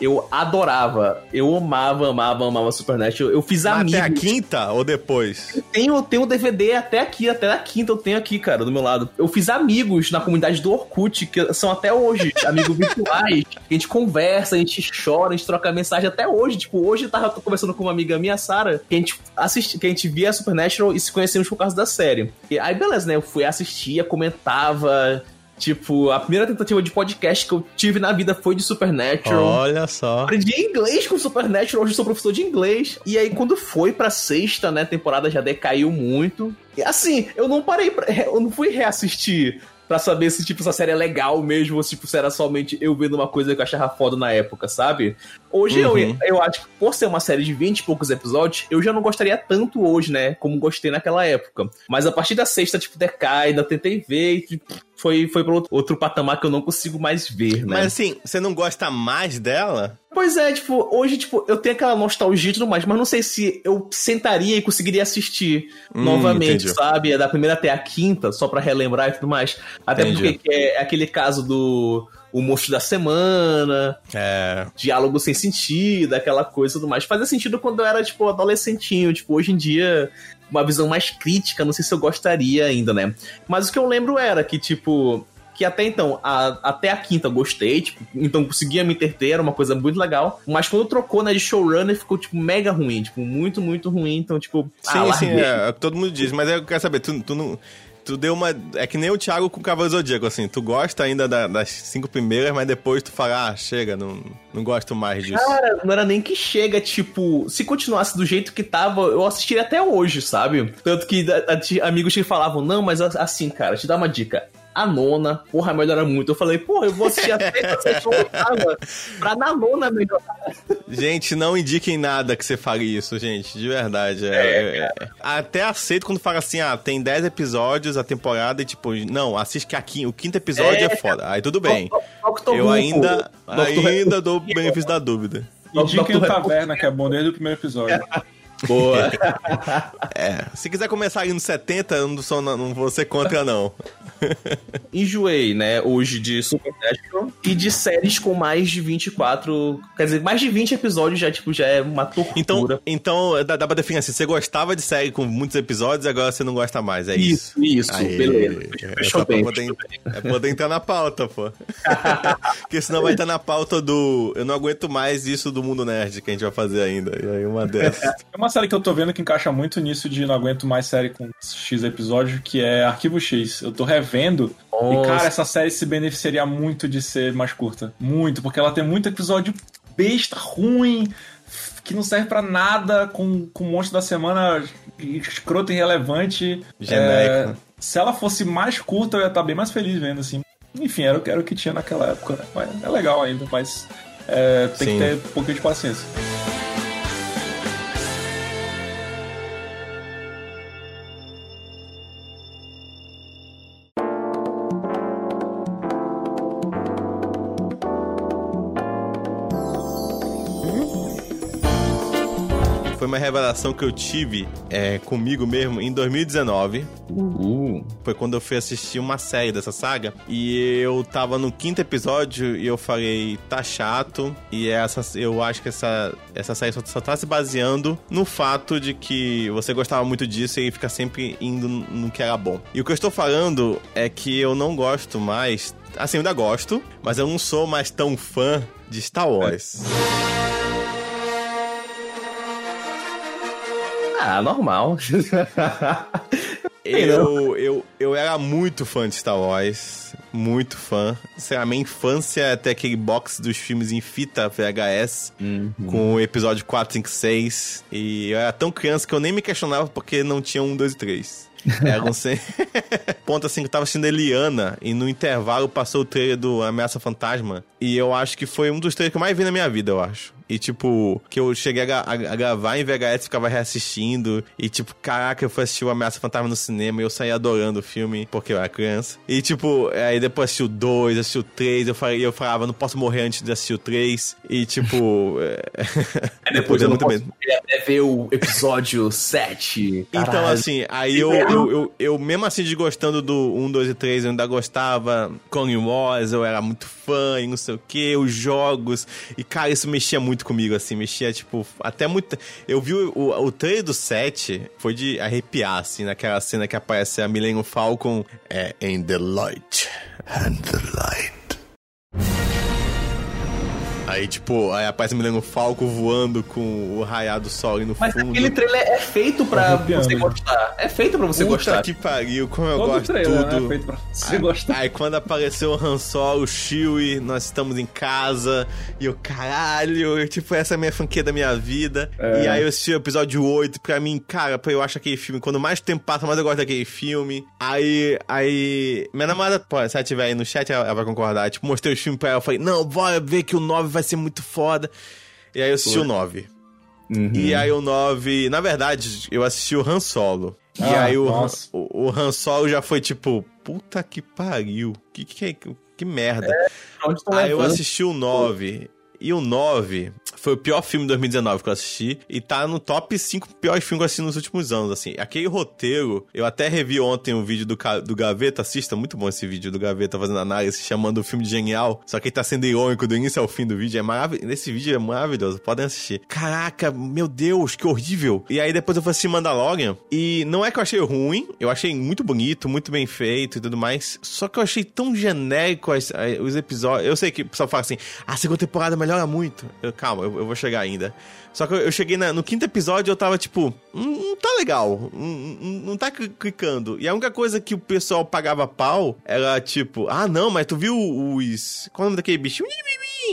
Eu adorava, eu amava, amava, amava Supernatural. Eu fiz amigos. Até a quinta ou depois? Tenho, tenho o DVD até aqui, até a quinta eu tenho aqui, cara, do meu lado. Eu fiz amigos na comunidade do Orkut, que são até hoje [laughs] amigos virtuais. A gente conversa, a gente chora, a gente troca mensagem até hoje. Tipo, hoje eu tava conversando com uma amiga minha, Sara, que a gente assisti, que a gente via Supernatural e se conhecemos por causa da série. E aí, beleza, né? Eu fui assistir, comentava. Tipo, a primeira tentativa de podcast que eu tive na vida foi de Supernatural. Olha só. Aprendi inglês com Supernatural, hoje eu sou professor de inglês. E aí, quando foi pra sexta, né, temporada já decaiu muito. E assim, eu não parei pra, [laughs] Eu não fui reassistir pra saber se, tipo, essa série é legal mesmo, ou tipo, se era somente eu vendo uma coisa que eu achava foda na época, sabe? Hoje eu, Uhum. eu acho que, por ser uma série de 20 e poucos episódios, eu já não gostaria tanto hoje, né? Como gostei naquela época. Mas a partir da sexta, tipo, decai, ainda tentei ver e tipo, foi, foi pra outro, patamar que eu não consigo mais ver, né? Mas assim, você não gosta mais dela? Pois é, tipo, hoje, tipo, eu tenho aquela nostalgia e tudo mais, mas não sei se eu sentaria e conseguiria assistir Hum, novamente, entendi. sabe? É Da primeira até a quinta, só pra relembrar e tudo mais. Até Entendi. porque é aquele caso do o monstro da semana, É. diálogo sem sentido, aquela coisa e tudo mais. Fazia sentido quando eu era, tipo, adolescentinho. Tipo, hoje em dia, uma visão mais crítica, não sei se eu gostaria ainda, né? Mas o que eu lembro era que, tipo, que até então, a- até a quinta eu gostei, tipo, então conseguia me interter, era uma coisa muito legal. Mas quando trocou, né, de showrunner, ficou, tipo, mega ruim, tipo, muito, muito ruim. Então, tipo, Sim, ah, sim, é, é todo mundo diz, mas eu quero saber, tu, tu não. Tu deu uma. É que nem o Thiago com o Cavaleiro Zodíaco, assim. Tu gosta ainda da- das cinco primeiras, mas depois tu fala, ah, chega, não, não gosto mais disso. Cara, não era nem que chega, tipo, se continuasse do jeito que tava, eu assistiria até hoje, sabe? Tanto que a- a- amigos que falavam, não, mas assim, cara, te dá uma dica. A nona, porra, melhora muito. Eu falei, porra, eu vou assistir até sétima ou oitava pra na nona melhorar. Gente, não indiquem nada que você fale isso, gente, de verdade. É, é, é. Até aceito quando fala assim, ah, tem 10 episódios a temporada e tipo, não, assiste que a quin- o quinto episódio é, É. foda. Aí tudo bem. Doctor Eu ainda, ainda dou o benefício da dúvida. Indiquem o. Taverna, que é bom desde o primeiro episódio. [laughs] Boa. [laughs] É, se quiser começar ali nos 70, eu não, sou, não vou ser contra, não. [laughs] Enjoei, né, hoje de Supernatural e de séries com mais de 24, quer dizer, mais de 20 episódios já, tipo, já é uma tortura. Então, então dá, dá pra definir assim, você gostava de série com muitos episódios agora você não gosta mais, é isso? isso, isso, Aê, beleza. é Fechou pra bem. poder, é poder entrar na pauta, pô. [laughs] Porque senão vai estar na pauta do eu não aguento mais isso do mundo nerd que a gente vai fazer ainda. E aí uma dessas. É uma série que eu tô vendo que encaixa muito nisso de não aguento mais série com X episódio, que é Arquivo X. Eu tô revendo e, Nossa. cara, essa série se beneficiaria muito de ser mais curta. Muito, porque ela tem muito episódio besta, ruim, que não serve pra nada, com, com um monte da semana escroto e irrelevante. Genérico. É, se ela fosse mais curta, eu ia estar bem mais feliz vendo, assim. Enfim, era, o que- era o que tinha naquela época, né? Mas é legal ainda, mas é, tem Sim. que ter um pouquinho de paciência. Uma revelação que eu tive é, comigo mesmo em 2019. Uh, Foi quando eu fui assistir uma série dessa saga. E eu tava no quinto episódio e eu falei, tá chato. E essa, eu acho que essa, essa série só, só tá se baseando no fato de que você gostava muito disso e fica sempre indo no que era bom. E o que eu estou falando é que eu não gosto mais. Assim, eu ainda gosto, mas eu não sou mais tão fã de Star Wars. Ah, normal. [laughs] Eu, eu, eu era muito fã de Star Wars. Muito fã. Sei lá, minha infância até aquele box dos filmes em fita VHS. Com o episódio 4, 5, 6. E eu era tão criança que eu nem me questionava porque não tinha um, dois e três. Era um sem... [laughs] Ponto assim que eu tava assistindo Eliana e no intervalo passou o trailer do Ameaça Fantasma. E eu acho que foi um dos trailers que eu mais vi na minha vida, eu acho. E tipo, que eu cheguei a, a- a gravar em VHS, ficava reassistindo. E tipo, caraca, eu fui assistir o Ameaça Fantasma no cinema e eu saí adorando o filme, porque eu era criança. E tipo, aí depois assisti o 2, assisti o 3, eu, falei, eu falava, não posso morrer antes de assistir o 3. E tipo. [laughs] é... Depois eu não muito posso mesmo. até ver o episódio [laughs] 7. Então, Caralho. assim, aí eu, eu, eu, eu, mesmo assim, desgostando do 1, 2 e 3, eu ainda gostava. Clone Wars, eu era muito fã e não sei o que, os jogos. E, cara, isso mexia muito comigo, assim, mexia, tipo, até muito. Eu vi o, o, o trailer do 7, foi de arrepiar, assim, naquela cena que aparece a Millennium Falcon. É, in the light. And the light. Aí, tipo, aí aparece a Millennium Falcon voando com o raiar do sol ali no Mas fundo. aquele trailer é feito pra você gostar. É feito pra você Puta gostar. que pariu, como eu Todo gosto trailer, tudo. né? Feito pra você Aí- gostar. Aí quando apareceu o Han Solo, o Chewie, nós estamos em casa, e eu, caralho, eu, tipo, essa é a minha franquia da minha vida. É. E aí eu assisti o episódio 8, pra mim, cara, eu acho aquele filme, quando mais tempo passa, mais eu gosto daquele filme. Aí, aí, minha namorada, pô, se ela estiver aí no chat, ela, ela vai concordar. Tipo, mostrei o filme pra ela, eu falei, não, bora ver que o 9 vai ser muito foda. E aí eu assisti o 9. Uhum. E aí o 9, na verdade, eu assisti o Han Solo. E Ah, aí o nossa. o, o Han Solo já foi tipo, puta que pariu. Que que, que, que merda. Estão aí eu assisti o 9. E o 9 Foi o pior filme de 2019 que eu assisti. E tá no top 5 piores filmes que eu assisti nos últimos anos, assim. Aquele roteiro, eu até revi ontem o vídeo do, do Gaveta. Assista, muito bom esse vídeo do Gaveta fazendo análise, chamando o filme de genial. Só que ele tá sendo irônico do início ao fim do vídeo. É maravilhoso. Esse vídeo é maravilhoso, podem assistir. Caraca, meu Deus, que horrível. E aí depois eu fui assistir Mandalorian. E não é que eu achei ruim, eu achei muito bonito, muito bem feito e tudo mais. Só que eu achei tão genérico as- a- os episódios. Eu sei que o pessoal fala assim, a segunda temporada melhora muito. Eu, calma, eu, eu vou chegar ainda. Só que eu, eu cheguei na- no quinto episódio e eu tava tipo, hum, não tá legal, hum, hum, não tá cli- clicando. E a única coisa que o pessoal pagava pau era tipo, ah não, mas tu viu os. Qual é o nome daquele bichinho?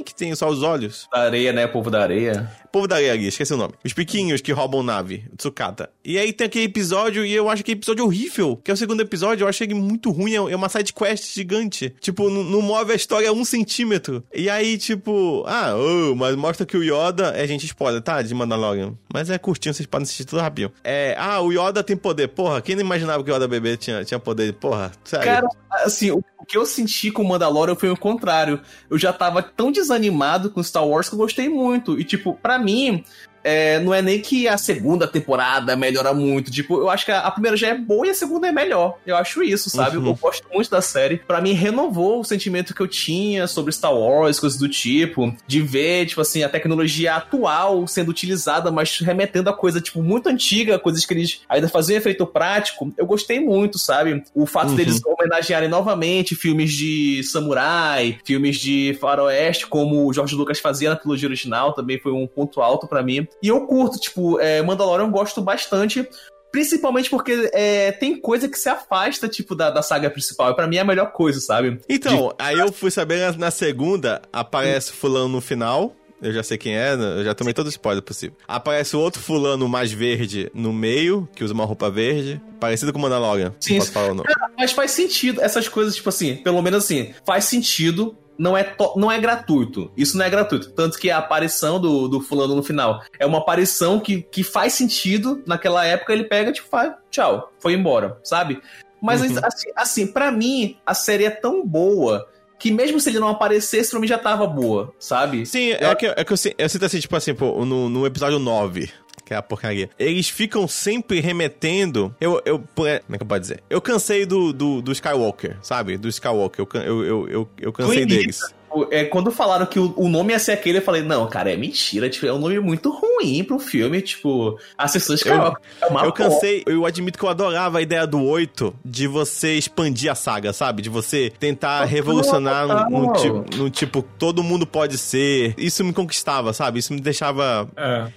Que tem só os olhos. Da areia, né? Povo da areia. Povo da areia ali, esqueci o nome. Os piquinhos que roubam nave, Tsukata. E aí tem aquele episódio, e eu acho aquele episódio horrível. Que é o segundo episódio, eu achei ele muito ruim. É uma side quest gigante. Tipo, não, não move a história um centímetro. E aí, tipo, ah, oh, mas mostra que o Yoda. É, gente, spoiler, De Mandalorian. Mas é curtinho, vocês podem assistir tudo rapidinho. É, ah, o Yoda tem poder. Porra, quem não imaginava que o Yoda bebê tinha, tinha poder? Porra, sério. Cara, assim, o, que eu senti com o Mandalorian foi o contrário. Eu já tava tão desanimado com Star Wars que eu gostei muito. E, tipo, pra mim, é, não é nem que a segunda temporada melhora muito. Tipo, eu acho que a, a primeira já é boa e a segunda é melhor. Eu acho isso, sabe? Uhum. Eu gosto muito da série. Pra mim, renovou o sentimento que eu tinha sobre Star Wars, coisas do tipo. De ver, tipo assim, a tecnologia atual sendo utilizada, mas remetendo a coisa, tipo, muito antiga, coisas que eles ainda faziam efeito prático. Eu gostei muito, sabe? O fato Uhum. deles homenagearem novamente filmes de samurai, filmes de faroeste, como o George Lucas fazia na trilogia original, também foi um ponto alto pra mim. E eu curto, tipo, é, Mandalorian eu gosto bastante. Principalmente porque é, tem coisa que se afasta, tipo, da, da saga principal. E pra mim é a melhor coisa, sabe? Então, aí eu fui saber na, na segunda, aparece fulano no final. Eu já sei quem é, né? eu já tomei todo o spoiler possível. Aparece o outro fulano mais verde no meio, que usa uma roupa verde, parecido com o Mandalorian. Sim, Não posso falar o nome. Mas faz sentido, essas coisas, tipo assim, pelo menos assim, faz sentido, não é, não é gratuito. Isso não é gratuito. Tanto que a aparição do, do fulano no final é uma aparição que, que faz sentido. Naquela época ele pega, tipo, faz, tchau, foi embora, sabe? Mas Uhum. assim, assim, pra mim, a série é tão boa que mesmo se ele não aparecesse, pra mim já tava boa, sabe? Sim, é que, é que eu, eu sinto assim, tipo assim, pô, no, no episódio 9, que é a porcaria, eles ficam sempre remetendo. Eu, eu, como é que eu posso dizer? Eu cansei do, do, do Skywalker, sabe? Do Skywalker. Eu, eu, eu, eu, eu cansei deles. É, quando falaram que o, o nome ia ser aquele, eu falei, não, cara, é mentira. Tipo, é um nome muito ruim pro filme. Tipo, Ascensões Skywalker. É uma eu cansei, eu admito que eu adorava a ideia do 8 de você expandir a saga, sabe? De você tentar revolucionar total. no, no tipo, no tipo, todo mundo pode ser. Isso me conquistava, sabe? Isso me deixava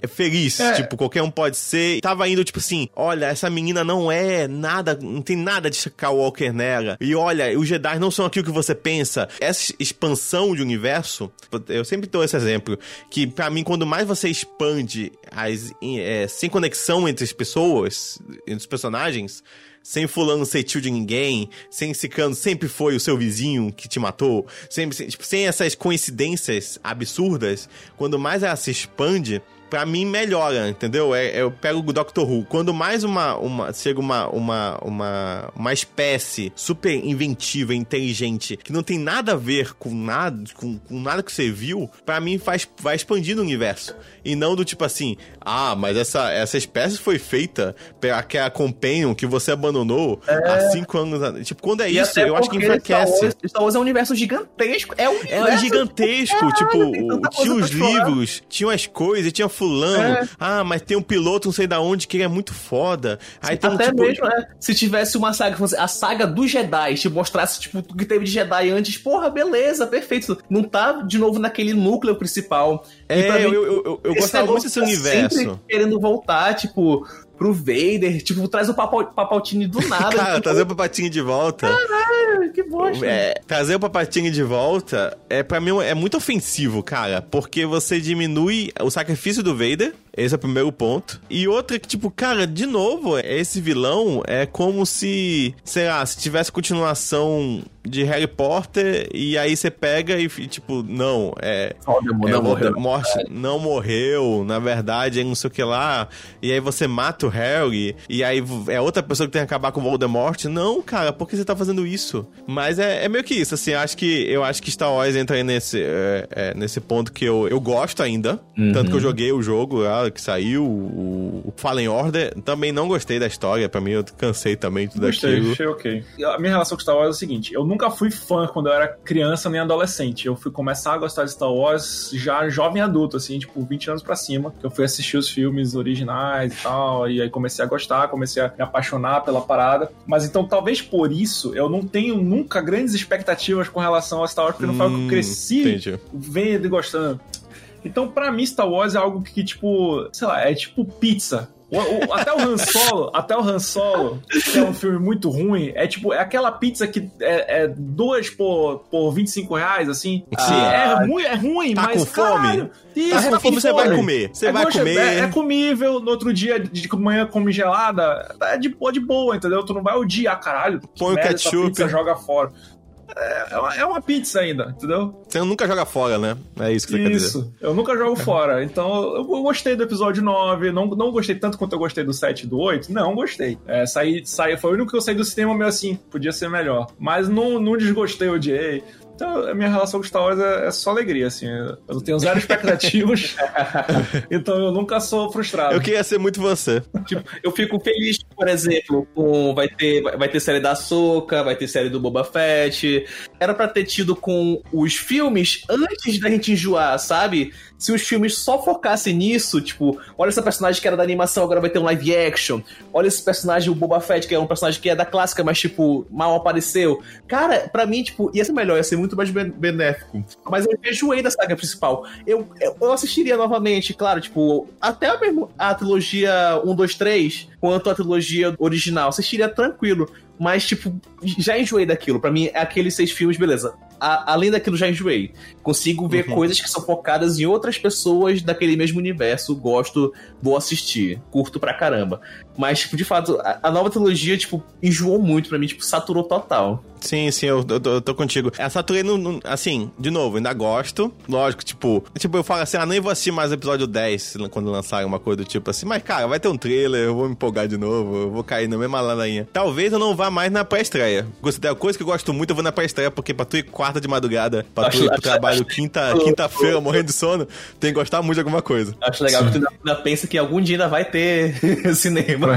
É. feliz. É. Tipo, qualquer um pode ser. Tava indo, tipo assim, olha, essa menina não é nada, não tem nada de Skywalker nela. E olha, os Jedi não são aquilo que você pensa. Essa expansão de universo, eu sempre dou esse exemplo, que pra mim, quando mais você expande as, é, sem conexão entre as pessoas, entre os personagens, sem fulano ser tio de ninguém, sem ciclano sempre foi o seu vizinho que te matou, sem, tipo, sem essas coincidências absurdas, quando mais ela se expande, pra mim melhora, entendeu? É, eu pego o Doctor Who. Quando mais uma, uma chega uma, uma, uma, uma espécie super inventiva, inteligente, que não tem nada a ver com nada, com, com nada que você viu, pra mim faz, vai expandindo o universo. E não do tipo assim, ah, mas essa, essa espécie foi feita pela aquela companion que você abandonou há cinco anos. Tipo, quando é E isso, eu acho que enfraquece. Star Wars, Star Wars é um universo gigantesco. É um É universo gigantesco, Caralho, tipo, tanta tinha os livros, tinha as coisas, tinha fulano. É. Ah, mas tem um piloto não sei da onde que é muito foda. Aí um Até tipo. mesmo, né? Se tivesse uma saga, a saga dos Jedi, te mostrasse, tipo, o que teve de Jedi antes, porra, beleza, perfeito. Não tá de novo naquele núcleo principal. É, mim, eu, eu, eu, eu gostava muito desse tá universo. Sempre querendo voltar, tipo, pro Vader, tipo, traz o Papa- Papaltini do [laughs] nada. Cara, tipo, trazer o Papatinho de volta. "Caralho, que bosta. É, trazer o Papatinho de volta é para mim é muito ofensivo, cara, porque você diminui o sacrifício do Vader Esse é o primeiro ponto. E outra que, tipo, cara, de novo, esse vilão é como se, sei lá, se tivesse continuação de Harry Potter e aí você pega e, tipo, não, é. Voldemort é, não morreu. Voldemort não morreu, na verdade, é não sei o que lá. E aí você mata o Harry, e aí é outra pessoa que tem que acabar com o Voldemort. Não, cara, por que você tá fazendo isso? Mas é, é meio que isso, assim, acho que, eu acho que Star Wars entra aí nesse, é, é, nesse ponto que eu, eu gosto ainda. Tanto que eu joguei o jogo lá, que saiu, o, Fallen Order. Também não gostei da história, pra mim eu cansei também de tudo Gostei, aquilo. achei ok. A minha relação com Star Wars é o seguinte: eu nunca fui fã quando eu era criança nem adolescente. Eu fui começar a gostar de Star Wars já jovem adulto, assim, tipo, 20 anos pra cima. Que eu fui assistir os filmes originais e tal. E aí comecei a gostar, comecei a me apaixonar pela parada. Mas então, talvez por isso, eu não tenho nunca grandes expectativas com relação a Star Wars, porque não foi que eu Hum, cresci entendi. vendo e gostando. Então, pra mim, Star Wars é algo que, tipo, sei lá, é tipo pizza. O- o- até o Han [laughs] Solo, até o Han Solo, que é um filme muito ruim, é tipo, é aquela pizza que é, é duas por, por 25 reais, assim. Sim. é ruim, é ruim, Tá mas. com fome? caralho, isso, Tá com fome, você vai comer. Você é vai gosto- comer. É, é comível, no outro dia de manhã come gelada, é de, boa- de boa, entendeu? Tu não vai odiar, caralho. que Põe o ketchup. Pizza joga fora. É, é uma, é uma pizza ainda, entendeu? Você nunca joga fora, né? É isso que você quer dizer. Isso, eu nunca jogo fora. Então, eu eu gostei do episódio 9, não, não gostei tanto quanto eu gostei do 7 e do 8. Não, gostei. É, saí, saí, foi o único que eu saí do cinema meio assim, podia ser melhor. Mas não, não desgostei, odiei. Então, a minha relação com Star Wars é, é só alegria, assim. Eu tenho zero expectativas, [laughs] então eu nunca sou frustrado. Eu queria ser muito você. Tipo, eu fico feliz, por exemplo, com vai ter vai ter série da Soca, vai ter série do Boba Fett. Era pra ter tido com os filmes antes da gente enjoar, sabe? Se os filmes só focassem nisso, tipo, olha essa personagem que era da animação, agora vai ter um live action. Olha esse personagem, o Boba Fett, que é um personagem que é da clássica, mas, tipo, mal apareceu. Cara, pra mim, tipo, ia ser melhor, ia ser muito mais ben- benéfico. Mas eu enjoei da saga principal. Eu, eu, eu assistiria novamente, claro, tipo, até mesmo a trilogia 1, 2, 3, quanto a trilogia original. Assistiria tranquilo. Mas, tipo, já enjoei daquilo. Pra mim, é aqueles seis filmes, beleza. A- além daquilo, já enjoei. Consigo ver coisas que são focadas em outras pessoas daquele mesmo universo. Gosto, vou assistir. Curto pra caramba. Mas, tipo, de fato, a, a nova trilogia, tipo, enjoou muito pra mim. Tipo, saturou total. Sim, sim, eu, eu, tô- eu tô contigo. A Saturei, não, não- assim, de novo, ainda gosto. Lógico, tipo, tipo, eu falo assim, ah, nem vou assistir mais o episódio 10 quando lançarem uma coisa do tipo assim, mas cara, vai ter um trailer, eu vou me empolgar de novo, eu vou cair na mesma ladainha. Talvez eu não vá mais na pré-estreia. Gostei da coisa que eu gosto muito, eu vou na pré-estreia, porque pra tu ir quarta de madrugada, pra tu Acho- ir pro acho- trabalho acho- quinta, quinta-feira morrendo de sono, tem que gostar muito de alguma coisa. Acho legal que tu ainda, ainda pensa que algum dia ainda vai ter [laughs] cinema.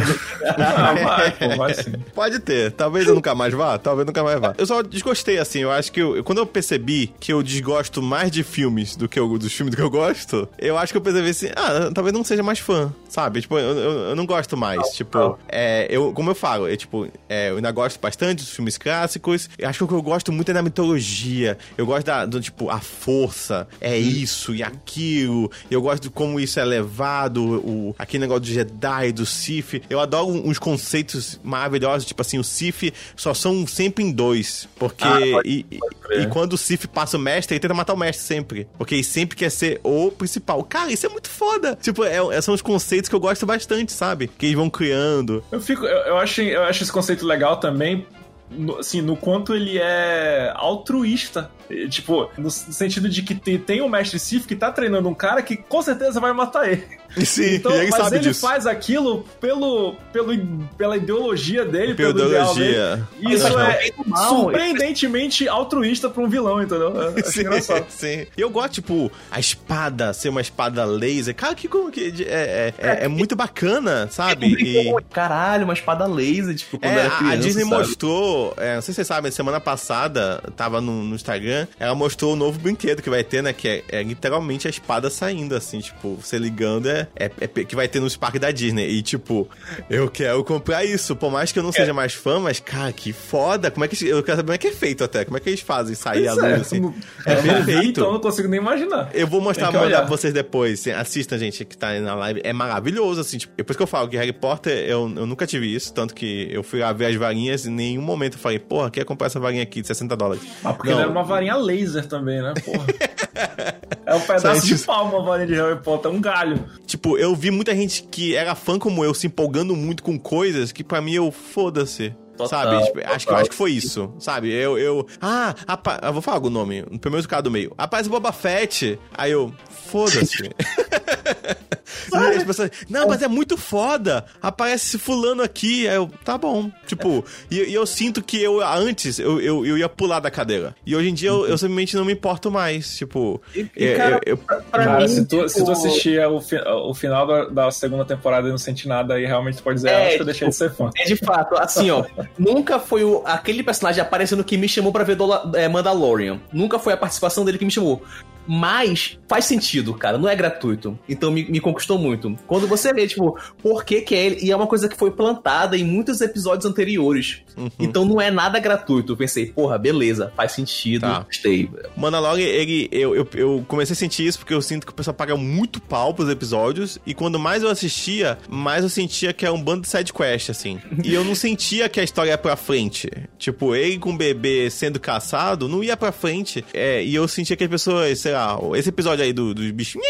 Ah, vai, pô, vai sim. Pode ter. Talvez eu nunca mais vá, talvez nunca mais vá. Eu só desgostei, assim. Eu acho que eu- quando eu percebi que eu desgosto mais de filmes do que eu, dos filmes do que eu gosto, eu acho que eu percebi assim, ah, talvez não seja mais fã, sabe? Tipo, eu, eu, eu não gosto mais. tipo, é, eu, como eu falo, eu, tipo, é, eu ainda gosto bastante dos filmes clássicos. Eu acho que o que eu gosto muito é da mitologia. Eu gosto da, do, tipo, a força, é isso e aquilo. Eu gosto de como isso é levado, o, aquele negócio do Jedi, do Sith. Eu adoro uns conceitos maravilhosos, tipo assim, o Sith só são sempre em dois. Porque. Ah, pode- e, e- e quando o Sith passa o mestre, ele tenta matar o mestre sempre. Porque ele sempre quer ser o principal. Cara, isso é muito foda. Tipo, é- é- são os conceitos que eu gosto bastante, sabe? Que eles vão criando. Eu fico, eu, eu acho, eu acho esse conceito legal também, no, assim, no quanto ele é altruísta. Tipo, no, sentido de que tem, um mestre Sif que tá treinando um cara que com certeza vai matar ele. [laughs] Sim, Então, e ele mas sabe ele disso. faz aquilo pelo, pelo, pela ideologia dele, Pela pelo ideal dele. ideologia. Isso é mal, surpreendentemente altruísta pra um vilão, entendeu? É, [laughs] Sim, engraçado. sim. E eu gosto, tipo, a espada ser uma espada laser. Cara, que, como que é, é, é, é muito bacana, sabe? E, Caralho, uma espada laser, tipo, quando é, era a- criança. a Disney sabe? mostrou, é, não sei se vocês sabem, semana passada, tava no, no Instagram, ela mostrou o novo brinquedo que vai ter, né? Que é, é literalmente a espada saindo, assim, tipo, você ligando é, é, é que vai ter nos parques da Disney. E, tipo, eu quero comprar isso. Por mais que eu não seja mais fã, mas, cara, que foda. Como é que. Eu quero saber como é que é feito até. Como é que eles fazem sair a luz, é, assim. não- É vi, perfeito. então eu não consigo nem imaginar. Eu vou mostrar, pra vocês depois. Assistam, gente, que tá aí na live. É maravilhoso, assim. Tipo, depois que eu falo que Harry Potter, eu, eu nunca tive isso. Tanto que eu fui lá ver as varinhas e em nenhum momento eu falei, porra, quer comprar essa varinha aqui de 60 dólares. Ah, porque Não. era uma varinha laser também, né? Porra. [laughs] é um pedaço de pau uma varinha de Harry Potter, é um galho. Tipo, eu vi muita gente que era fã como eu se empolgando muito com coisas que pra mim eu foda-se. Total, sabe? Tipo, acho, que, acho que foi isso, sabe? Eu, eu. Ah, apa, eu vou falar o nome. Pelo menos o cara do meio. O Boba Fett. Aí eu. Foda-se. [laughs] [laughs] As pessoas, não, mas é muito foda. Aparece esse fulano aqui. Aí eu, tá bom. Tipo, e, e eu sinto que eu antes eu, eu, eu ia pular da cadeira. E hoje em dia eu, eu simplesmente não me importo mais. Tipo, E, e, é, cara, eu- pra, pra Cara, mim, se tu, se tu tipo, assistir o, fi- o final da, da segunda temporada e não sentir nada, aí realmente tu pode dizer, É, ah, acho que eu deixei tipo, de ser fã. É de fato, assim, ó. [laughs] nunca foi o, aquele personagem aparecendo que me chamou pra ver é, Mandalorian. Nunca foi a participação dele que me chamou. Mas faz sentido, cara, não é gratuito. Então me, me conquistou muito. Quando você vê, tipo, por que, que é ele. E é uma coisa que foi plantada em muitos episódios anteriores. Uhum. Então não é nada gratuito. Eu pensei, porra, beleza, faz sentido, Tá. gostei. Mandalorian, ele, eu, eu, eu comecei a sentir isso porque eu sinto que o pessoal paga muito pau pros episódios. E quando mais eu assistia, mais eu sentia que é um bando de side quest, assim. E eu não sentia que a história ia pra frente. Tipo, ele com o bebê sendo caçado, não ia pra frente. É, e eu sentia que as pessoas, sei lá, esse episódio aí do- dos bichos.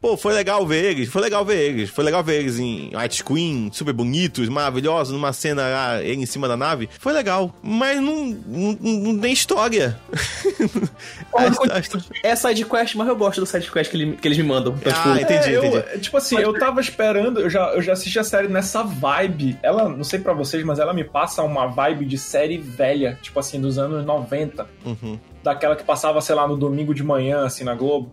Pô, foi legal ver eles, foi legal ver eles, foi legal ver eles em White Queen, super bonitos, maravilhosos, numa cena lá, ele em cima da nave. Foi legal, mas não, não, não tem história. [laughs] Histó- É sidequest, mas eu gosto do sidequest que, ele- que eles me mandam. Então, Ah, tipo, entendi, É, eu- entendi. Tipo assim, eu tava esperando, eu já, eu já assisti a série nessa vibe. Ela, não sei pra vocês, mas ela me passa uma vibe de série velha, tipo assim, dos anos 90. Uhum, Daquela que passava, sei lá, no domingo de manhã, assim, na Globo.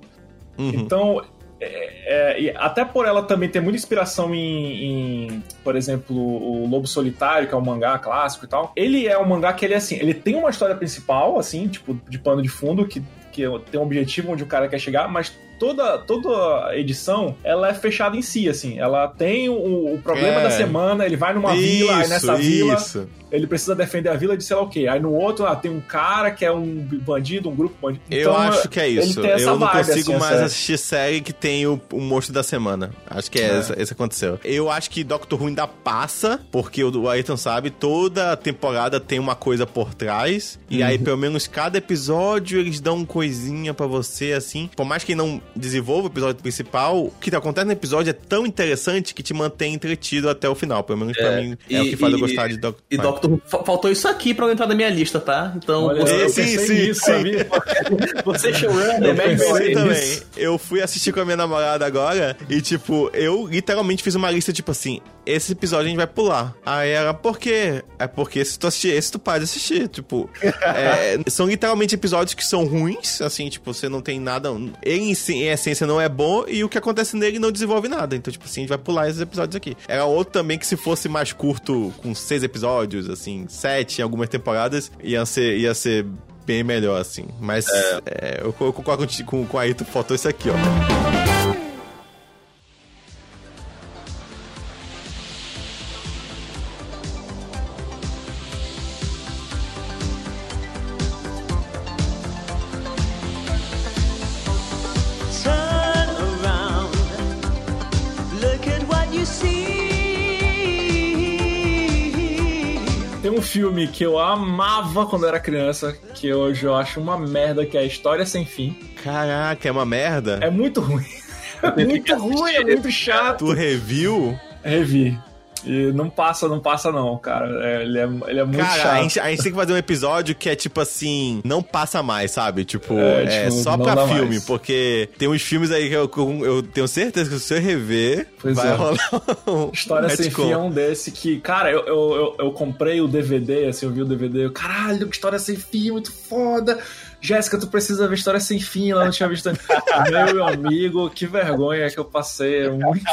uhum. Então, é, é, e até por ela também ter muita inspiração em, em, por exemplo, o Lobo Solitário, que é um mangá clássico e tal. Ele é um mangá que ele assim, ele tem uma história principal, assim, tipo, de pano de fundo, que, que tem um objetivo onde o cara quer chegar, mas toda, toda edição, ela é fechada em si, assim. Ela tem o, o problema É. da semana, ele vai numa vila, aí nessa vila isso. ele precisa defender a vila de sei lá o quê. Aí no outro, ah, tem um cara que é um bandido, um grupo bandido. Eu Então, acho que é isso. essa Eu não vibe, consigo assim, mais série. assistir série que tem o, o monstro da semana. Acho que é, É. Esse, esse aconteceu. Eu acho que Doctor Who ainda passa, porque o, Ayrton sabe, toda temporada tem uma coisa por trás. E Uhum. aí, pelo menos, cada episódio eles dão uma coisinha pra você, assim. Por mais que não desenvolva o episódio principal, o que acontece no episódio é tão interessante que te mantém entretido até o final. Pelo menos pra É, mim é e- o que faz eu e- gostar de Doctor E. Doctor Faltou isso aqui pra eu entrar na minha lista, tá? Então, Olha, você, eu sim, sim, nisso, sim. [laughs] você é showrunner, Eu pensei Eu Groening. também. Eu fui assistir com a minha namorada agora e, tipo, eu literalmente fiz uma lista, tipo assim, esse episódio a gente vai pular. Aí ela, por quê? É porque se tu assistir esse, tu pode assistir. Tipo, [laughs] é, são literalmente episódios que são ruins, assim, tipo, você não tem nada. Ele em, si- em essência não é bom e o que acontece nele não desenvolve nada. Então, tipo assim, a gente vai pular esses episódios aqui. Era outro também que se fosse mais curto, com seis episódios, assim, sete em algumas temporadas, ia ser, ia ser bem melhor, assim. Mas é, eu, eu concordo contigo- com, com a faltou isso aqui, ó. Filme que eu amava quando eu era criança, que hoje eu acho uma merda, que é a História Sem Fim. Caraca, é uma merda. É muito ruim. [laughs] É muito ruim, é muito chato. Tu review? Revi. E não passa, não passa não, cara. É, ele, é, ele é muito Cara, a chato. gente, a gente tem que fazer um episódio que é tipo assim, não passa mais, sabe? Tipo, É, é, tipo, só pra filme, mais. porque tem uns filmes aí que eu, eu tenho certeza que se você rever, Pois vai é. rolar um [laughs] História Sem. Fim é um desse que, cara, eu, eu, eu, eu comprei o DVD, assim, eu vi o DVD, eu, caralho, História Sem Fim, muito foda. Jéssica, tu precisa ver História Sem Fim, ela não tinha visto. [laughs] Meu amigo, que vergonha que eu passei. É muito,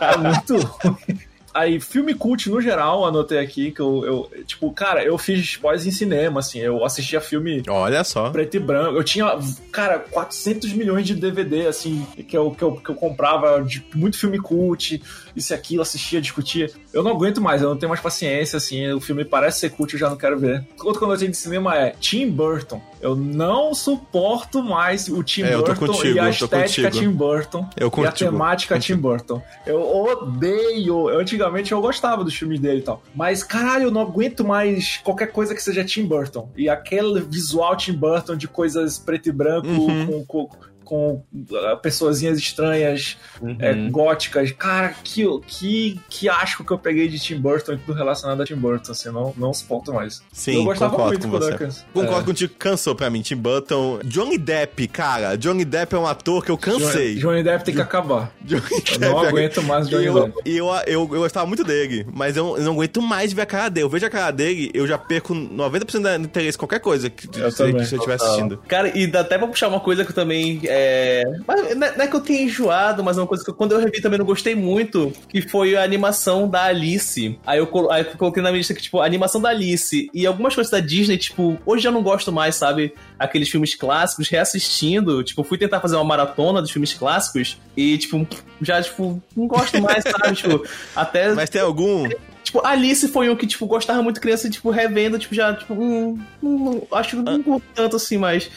é muito ruim. Aí, filme cult no geral, anotei aqui que eu, eu tipo, cara, eu fiz pós em cinema, assim, eu assistia filme Olha só. preto e branco. Eu tinha, cara, 400 milhões de DVD, assim, que eu, que eu, que eu comprava de muito filme cult, isso e aquilo, assistia, discutia. Eu não aguento mais, eu não tenho mais paciência, assim, o filme parece ser cult, eu já não quero ver. Outro que eu notei de cinema é Tim Burton. Eu não suporto mais o Tim É, Burton contigo, e a estética contigo. Tim Burton Eu e a contigo. temática Tim Burton. Eu odeio. Eu, antigamente eu gostava dos filmes dele e tal. Mas, caralho, eu não aguento mais qualquer coisa que seja Tim Burton. E aquele visual Tim Burton de coisas preto e branco Uhum. com, com, com ah, pessoazinhas estranhas, é, góticas. Cara, que, que, que asco que eu peguei de Tim Burton e tudo relacionado a Tim Burton, assim, não, não suporto mais. Sim, eu gostava concordo muito com você. Concordo É. contigo, cansou pra mim. Tim Burton. Johnny Depp, cara. Johnny Depp é um ator que eu cansei. Johnny, Johnny Depp tem que acabar. [laughs] Johnny Eu não Depp, aguento mais o Johnny e eu, Depp. E eu, eu, eu gostava muito dele, mas eu, eu não aguento mais ver a cara dele. Eu vejo a cara dele, eu já perco 90% da interesse em qualquer coisa que, Eu que se eu estiver assistindo. Cara, e dá até pra puxar uma coisa que eu também. É... mas Não é não é que eu tenha enjoado, mas é uma coisa que quando eu revi também não gostei muito, que foi a animação da Alice. Aí eu, colo- aí eu coloquei na minha lista que, tipo, a animação da Alice e algumas coisas da Disney, tipo, hoje eu não gosto mais, sabe? Aqueles filmes clássicos, reassistindo. Tipo, fui tentar fazer uma maratona dos filmes clássicos e, tipo, já, tipo, não gosto mais, sabe? tipo, [laughs] até. Mas tem algum. Tipo, Alice foi um que, tipo, gostava muito criança, tipo, revendo, tipo, já, tipo, hum, hum, acho que não curto tanto assim, mas.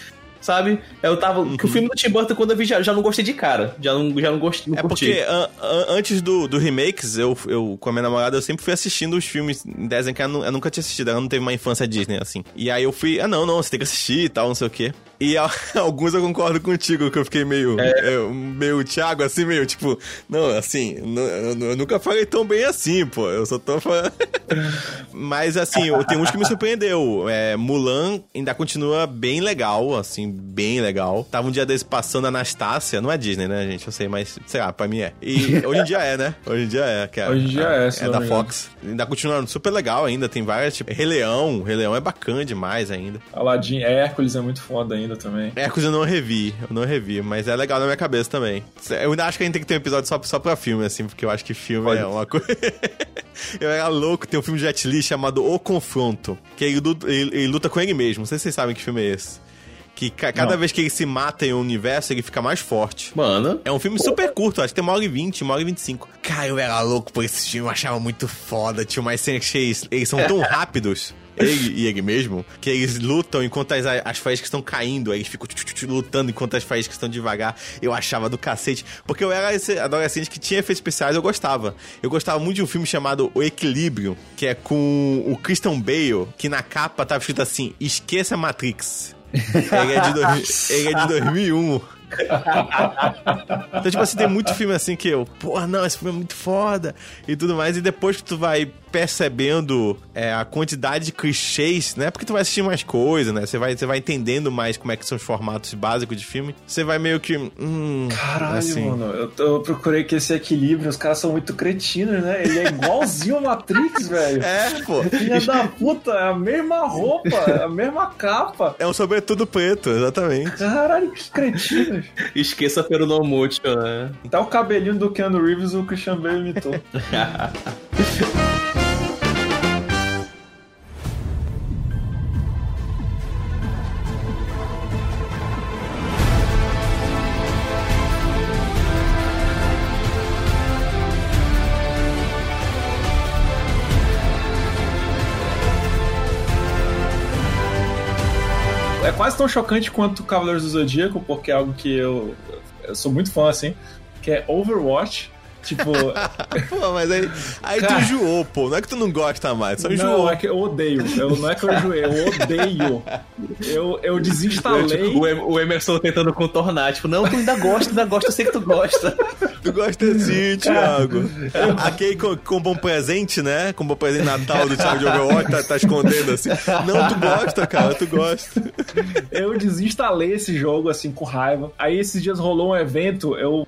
Sabe? Eu tava. Uhum. Que o filme do Tim Burton, quando eu vi, já, já não gostei de cara. Já não, já não gostei. Não É curti. porque an- an- antes do, do remakes, eu, eu, com a minha namorada, eu sempre fui assistindo os filmes em desenho que eu, eu nunca tinha assistido. Ela não teve uma infância Disney, assim. E aí eu fui, ah, não, não, você tem que assistir e tal, não sei o quê. E a- [laughs] alguns eu concordo contigo, que eu fiquei meio, é, meio Thiago, assim, meio tipo, não, assim, eu, eu nunca falei tão bem assim, pô, eu só tô falando. [laughs] Mas, assim, eu- tem uns que me surpreendeu. É, Mulan ainda continua bem legal, assim, bem legal. Tava um dia desse passando Anastácia, não é Disney, né, gente? Eu sei, mas, sei lá, pra mim é. E [laughs] hoje em dia é, né? Hoje em dia é. Que é Hoje em dia é, É não da. Fox. Ainda continua super legal ainda, tem várias, tipo, Rei Leão. Rei Leão é bacana demais ainda. Aladdin, Hércules é muito foda ainda também. Hércules eu não revi, eu não revi, mas é legal na minha cabeça também. Eu ainda acho que a gente tem que ter um episódio só, só pra filme, assim, porque eu acho que filme Pode. é uma coisa. [laughs] eu era louco, tem um filme de Jet Li chamado O Confronto, que ele, luta- ele- ele luta com ele mesmo. Não sei se vocês sabem que filme é esse. Que ca- cada Não. vez que ele se mata em um universo, ele fica mais forte. Mano. É um filme super curto, acho que tem uma hora e vinte, uma hora e vinte e cinco. Cara, eu era louco por esse filme, eu achava muito foda. Tinha mais cenas que eles, eles são tão rápidos, ele e ele mesmo, que eles lutam enquanto as, as faíscas estão caindo, aí eles ficam tchu, tchu, tchu, lutando enquanto as faíscas estão devagar. Eu achava do cacete, porque eu era esse adolescente que tinha efeitos especiais, eu gostava. Eu gostava muito de um filme chamado O Equilíbrio, que é com o Christian Bale, que na capa tava escrito assim, esqueça Matrix. [laughs] Ele é de, dois- ele é de 2001. [laughs] Então, tipo assim, tem muito filme assim que eu, porra, não, esse filme é muito foda e tudo mais. E depois que tu vai percebendo é, a quantidade de clichês, né? Porque tu vai assistir mais coisa, né? Você vai, você vai entendendo mais como é que são os formatos básicos de filme. Você vai meio que. Hum, Caralho, assim. mano, eu, eu procurei que esse equilíbrio, os caras são muito cretinos, né? Ele é igualzinho ao Matrix, [laughs] velho. É, pô. Filha da puta, é a mesma roupa, é a mesma capa. É um sobretudo preto, exatamente. Caralho, que cretinos. Esqueça pelo no mútil, né? Até o cabelinho do Keanu Reeves o Christian Bale imitou. [laughs] quase tão chocante quanto Cavaleiros do Zodíaco, porque é algo que eu, eu sou muito fã, assim, que é Overwatch. Tipo, [laughs] Pô, mas aí, aí Cara. tu enjoou, pô. Não é que tu não gosta mais, só não, enjoou. é que eu odeio. Eu, não é que eu enjoei, eu odeio. Eu, eu desinstalei. O, Em- o Emerson tentando contornar, tipo, não, tu ainda gosta, ainda gosta, eu sei que tu gosta. Tu gosta assim, Thiago. Aquele com, com bom presente, né? Com bom presente Natal do Thiago de Overwatch, tá, tá escondendo assim. Não, tu gosta, cara, tu gosta. Eu desinstalei esse jogo, assim, com raiva. Aí esses dias rolou um evento, eu.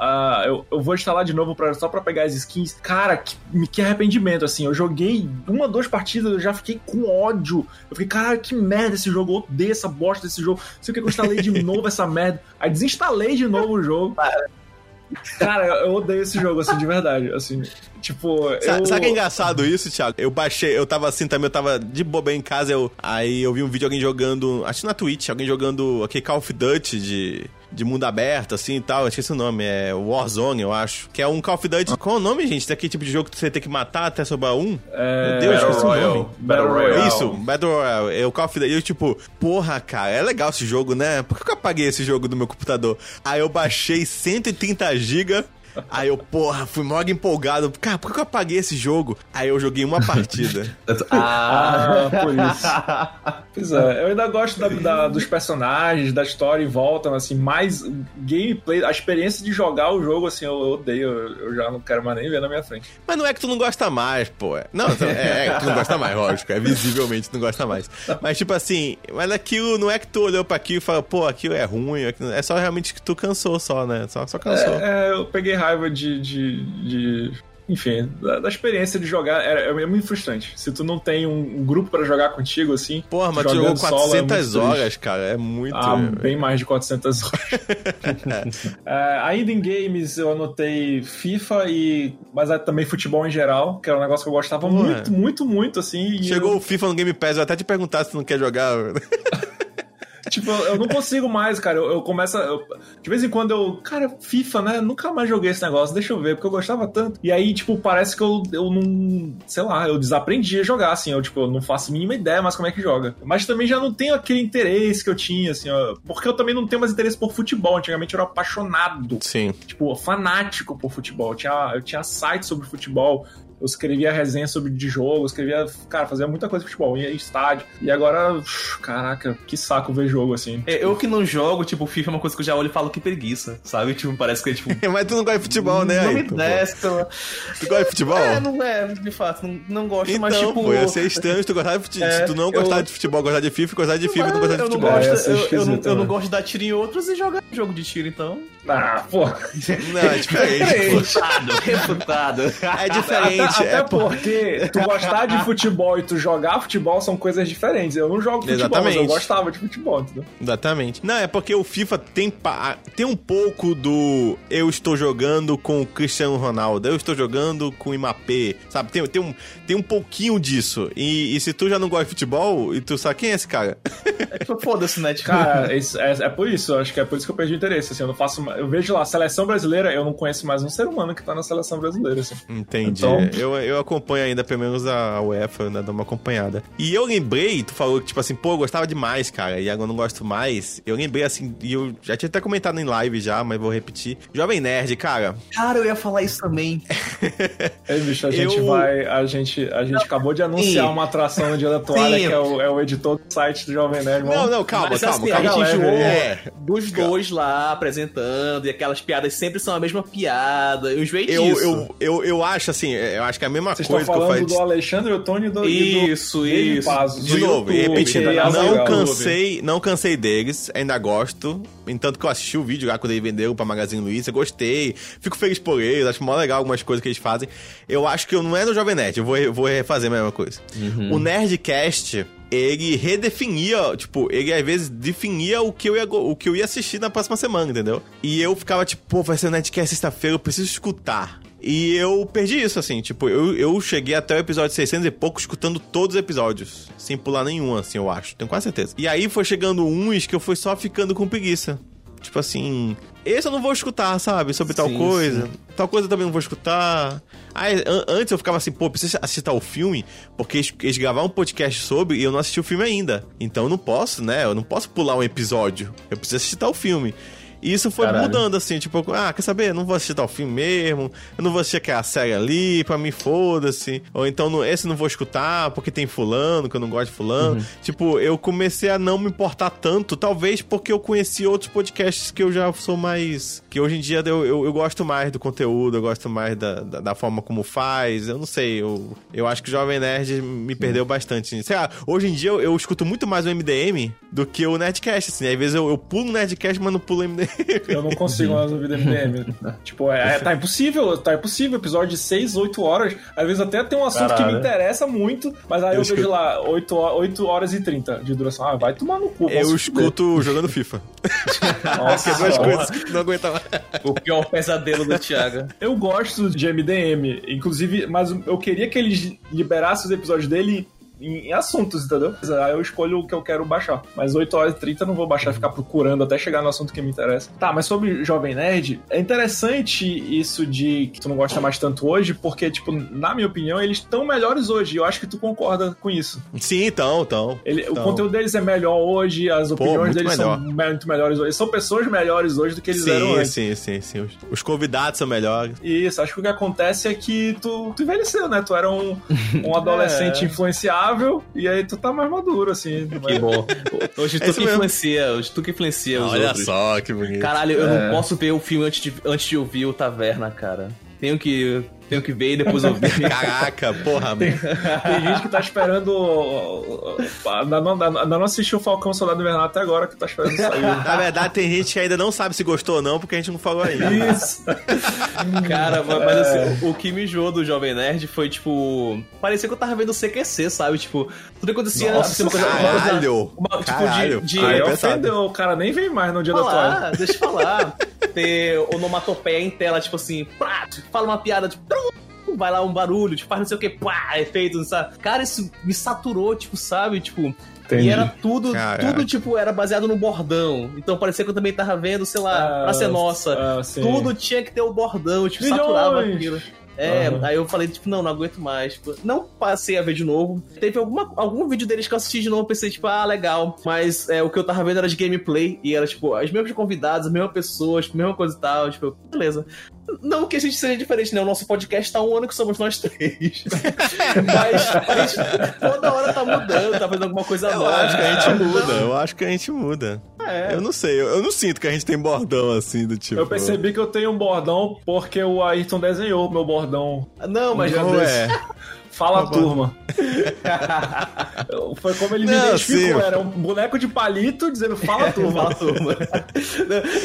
Ah, eu, eu vou instalar de novo pra, só pra pegar as skins. Cara, que, que arrependimento, assim. Eu joguei uma, duas partidas, eu já fiquei com ódio. Eu fiquei, cara, que merda esse jogo. Eu odeio essa bosta desse jogo. Não sei o que eu instalei de [laughs] novo essa merda. Aí desinstalei de novo o jogo. Cara, eu, eu odeio esse jogo, assim, de verdade. Assim, tipo. Sa- eu... Sabe que é engraçado isso, Thiago? Eu baixei, eu tava assim também, eu tava de bobeira em casa, eu, aí eu vi um vídeo de alguém jogando, acho que na Twitch, alguém jogando aquele Call of Duty de, de mundo aberto, assim e tal, eu esqueci o nome, é Warzone, eu acho. Que é um Call of Duty. Qual é o nome, gente? Daquele tipo de jogo que você tem que matar até sobrar um? É, Meu Deus, Battle esqueci o Royale. nome. Battle Royale. Isso, Battle Royale. É o Call of Duty. Eu, tipo, porra, cara, é legal esse jogo, né? Por que eu apaguei esse jogo do meu computador? Aí eu baixei 130 GB Aí eu, porra, fui mega empolgado. Cara, por que eu apaguei esse jogo? Aí eu joguei uma partida. [laughs] Ah, Ah, por isso. [laughs] Pois é, eu ainda gosto da- da- dos personagens, da história em volta, mas assim, mais gameplay, a experiência de jogar o jogo, assim, eu odeio, eu, eu já não quero mais nem ver na minha frente. Mas não é que tu não gosta mais, pô. Não, é, é que tu não gosta mais, lógico. É visivelmente tu não gosta mais. Mas, tipo assim, mas aquilo não é que tu olhou pra aquilo e falou, pô, aquilo é ruim. aquilo- É só realmente que tu cansou só, né? Só, só cansou. É, é, eu peguei raiva de. de, de- enfim, da, da experiência de jogar. É, é muito frustrante. Se tu não tem um, um grupo pra jogar contigo, assim. Porra, mas tu jogou solo é 400 muito triste. horas, cara. É muito. Ah, bem mais de 400 horas. [laughs] É, ainda em games, eu anotei FIFA e. Mas é também futebol em geral, que era um negócio que eu gostava muito, muito, muito, assim. Chegou eu- o FIFA no Game Pass, eu até te perguntar se tu não quer jogar. [laughs] Tipo, eu não consigo mais, cara. Eu, eu começo. eu- de vez em quando eu. Cara, FIFA, né? Nunca mais joguei esse negócio, deixa eu ver, porque eu gostava tanto. E aí, tipo, parece que eu, eu não. Sei lá, eu desaprendi a jogar, assim. Eu, tipo, eu não faço a mínima ideia mais como é que joga. Mas também já não tenho aquele interesse que eu tinha, assim, ó. Porque eu também não tenho mais interesse por futebol. Antigamente eu era apaixonado Sim. tipo, fanático por futebol. Eu tinha, eu tinha site sobre futebol, eu escrevia resenha sobre de jogo, eu escrevia, cara, fazia muita coisa de futebol, ia em estádio. E agora, caraca, que saco ver jogo assim. É, Eu que não jogo, tipo, FIFA é uma coisa que eu já olho e falo que preguiça, sabe? Tipo, parece que é tipo. [laughs] Mas tu não gosta de futebol, né? não me Ayrton, pô? desce pela... Tu gosta de futebol? É, não é, de fato, não, não gosto, Então, mas tipo. pô, ia ser estranho se tu gostar de futebol. É, se tu não gostar eu- de futebol, gostar de FIFA, gostar de FIFA não Mas gostar de não futebol. gosto, É, é eu, eu não, eu não né? gosto de dar tiro em outros e jogar jogo de tiro, então. Ah, pô. Não, é diferente. pô. Refutado, refutado. É diferente. Até É, porque tu gostar de futebol e tu jogar futebol são coisas diferentes. Eu não jogo futebol, mas eu Exatamente. gostava de futebol, entendeu? Exatamente. Não, é porque o FIFA tem, pa- tem um pouco do eu estou jogando com o Cristiano Ronaldo, eu estou jogando com o Imapé, sabe? Tem, tem, um, tem um pouquinho disso. E, e se tu já não gosta de futebol, e tu sabe quem é esse cara? É tipo, foda-se, né? Tipo, Cara, isso- é, é por isso, acho que é por isso que eu perdi o interesse. Assim, eu não faço. Eu vejo lá, seleção brasileira, eu não conheço mais um ser humano que tá na seleção brasileira. Assim. Entendi. Então- Eu, eu acompanho ainda, pelo menos a UEFA, né? Dou uma acompanhada. E eu lembrei, tu falou que, tipo assim, pô, eu gostava demais, cara, e agora eu não gosto mais. Eu lembrei, assim, e eu já tinha até comentado em live já, mas vou repetir. Jovem Nerd, cara. cara, eu ia falar isso também. [laughs] Ei, bicho, a gente Eu- vai. A gente, a gente acabou de anunciar Sim. uma atração no dia da toalha, Sim. que é o, é o editor do site do Jovem Nerd. Não, Vamos- não, calma, Mas calma, assim, calma. a gente enjoou. É. dos dois lá apresentando, e aquelas piadas sempre são a mesma piada. Eu enjoei Eu, disso. eu, eu, eu acho assim, eu acho que é a mesma Vocês coisa que eu falando do Alexandre Ottoni e do, e do Isso, isso. Pazos, De do novo, YouTube, repetindo, que é não legal. cansei, não cansei deles, ainda gosto. Entanto que eu assisti o vídeo lá quando eles venderam pra Magazine Luiza, gostei, fico feliz por eles, acho mó legal algumas coisas que eles fazem. Eu acho que eu não é no Jovem Nerd, eu vou, eu vou refazer a mesma coisa. O Nerdcast, ele redefinia, tipo, ele às vezes definia o que eu ia, o que eu ia assistir na próxima semana, entendeu? E eu ficava tipo, pô, vai ser o Nerdcast sexta-feira, eu preciso escutar. E eu perdi isso, assim, tipo, eu, eu cheguei até o episódio 600 e pouco escutando todos os episódios, sem pular nenhum, assim, eu acho, tenho quase certeza. E aí foi chegando uns que eu fui só ficando com preguiça. Tipo assim, esse eu não vou escutar, sabe? Sobre tal Sim, coisa. Tal coisa eu também não vou escutar. Aí, an- antes eu ficava assim, pô, preciso assistir tal filme, porque eles, eles gravaram um podcast sobre e eu não assisti o filme ainda. Então eu não posso, né? Eu não posso pular um episódio. Eu preciso assistir tal filme. E isso foi Caralho. mudando, assim, tipo, ah, quer saber? Eu não vou assistir tal filme mesmo, eu não vou assistir aquela série ali, pra mim foda-se. Ou então, esse não vou escutar porque tem fulano, que eu não gosto de fulano. Tipo, eu comecei a não me importar tanto, talvez porque eu conheci outros podcasts que eu já sou mais. que hoje em dia eu, eu, eu gosto mais do conteúdo, eu gosto mais da, da, da forma como faz. Eu não sei, eu, eu acho que o Jovem Nerd me perdeu bastante. Sei lá, hoje em dia eu, eu escuto muito mais o MDM do que o Nerdcast, assim. Às vezes eu, eu pulo o Nerdcast, mas não pulo o MDM. [laughs] Eu não consigo mais ouvir DMDM. tipo, é, é- tá impossível, tá impossível. Episódio de 6, 8 horas. Às vezes até tem um assunto que me Caralho. interessa muito, mas aí eu, Eu vejo escuto. lá 8, ho- 8 horas e 30 de duração. Ah, vai tomar no cu. Eu escuto jogando FIFA. [laughs] Nossa, Que é duas coisas que não aguenta mais. O pior pesadelo do Thiago. Eu gosto de MDM, inclusive, mas eu queria que eles liberassem os episódios dele em, em assuntos, entendeu? Aí eu escolho o que eu quero baixar. Mas 8 horas e 30 eu não vou baixar e ficar procurando até chegar no assunto que me interessa. Tá, mas sobre Jovem Nerd, é interessante isso de que tu não gosta mais tanto hoje, porque, tipo, na minha opinião, eles estão melhores hoje. E eu acho que tu concorda com isso. Sim, então, então. Ele- O conteúdo deles é melhor hoje, as opiniões muito deles melhor. são muito melhores hoje. São pessoas melhores hoje do que eles eram Sim, antes. sim, sim, sim. Os, os convidados são melhores. Isso, acho que o que acontece é que tu, tu envelheceu, né? Tu era um, um [laughs] adolescente É. influenciável e aí tu tá mais maduro, assim. Que bom. [laughs] Hoje É tu isso que mesmo. influencia, hoje tu que influencia os Olha outros. só que bonito. Caralho, eu É. não posso ver o filme antes de, antes de ouvir o Taverna, cara. Tenho que, tenho que ver e depois ouvir. [laughs] Caraca, porra. Tem gente que tá esperando. Ainda não, ainda não assistiu o Falcão Soldado Invernal até agora, que tá esperando sair. Na verdade, tem gente que ainda não sabe se gostou ou não, porque a gente não falou ainda. Isso. [laughs] Cara, mas, mas assim, o, o que me enjoou do Jovem Nerd foi, tipo... Parecia que eu tava vendo o CQC, sabe? Tipo, tudo acontecia... Nossa, assim, Caralho! uma- tipo, Caralho. de... de é ofendeu, o cara nem vem mais no dia da toalha. falar, deixa eu falar. Ter onomatopeia em tela, tipo assim, pá, fala uma piada, tipo, vai lá um barulho, tipo, faz não sei o que, pá, efeito, sabe? Cara, isso me saturou, tipo, sabe? Tipo. Entendi. E era tudo, Caraca. tudo, tipo, era baseado no bordão. Então parecia que eu também tava vendo, sei lá, Ah, pra ser nossa. ah, tudo tinha que ter o bordão, tipo, Milhões! saturava aquilo. É, Aham. aí eu falei, tipo, não, não aguento mais. Tipo, não passei a ver de novo. Teve alguma, algum vídeo deles que eu assisti de novo, pensei, tipo, ah, legal. Mas é, o que eu tava vendo era de gameplay e era, tipo, as mesmas convidadas, as mesmas pessoas, tipo, mesma coisa e tal. Tipo, beleza. Não que a gente seja diferente, né? O nosso podcast tá um ano que somos nós três. [laughs] Mas a gente toda hora tá mudando, tá fazendo alguma coisa Eu nova. acho que a gente muda, eu acho que a gente muda. É. Eu não sei, eu, eu não sinto que a gente tem bordão assim, do tipo. Eu percebi que eu tenho um bordão porque o Ayrton desenhou o meu bordão. Não, mas Não é. [laughs] Fala Tá turma. [laughs] Foi como ele me Não, identificou. sim. Era um boneco de palito dizendo fala [laughs] turma. Fala, turma. [laughs]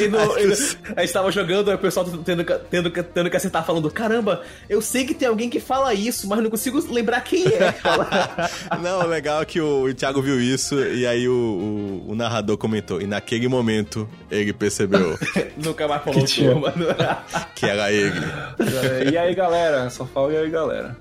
e no, e no- a gente tava jogando, aí o pessoal tendo, que- tendo, que- tendo que acertar, falando: Caramba, eu sei que tem alguém que fala isso, mas não consigo lembrar quem é. Fala. Não, o legal é que o, o Thiago viu isso e aí o, o- o narrador comentou. E naquele momento ele percebeu Nunca mais falou Que tinha. turma. que era ele. e aí, galera? Só fala e aí, galera.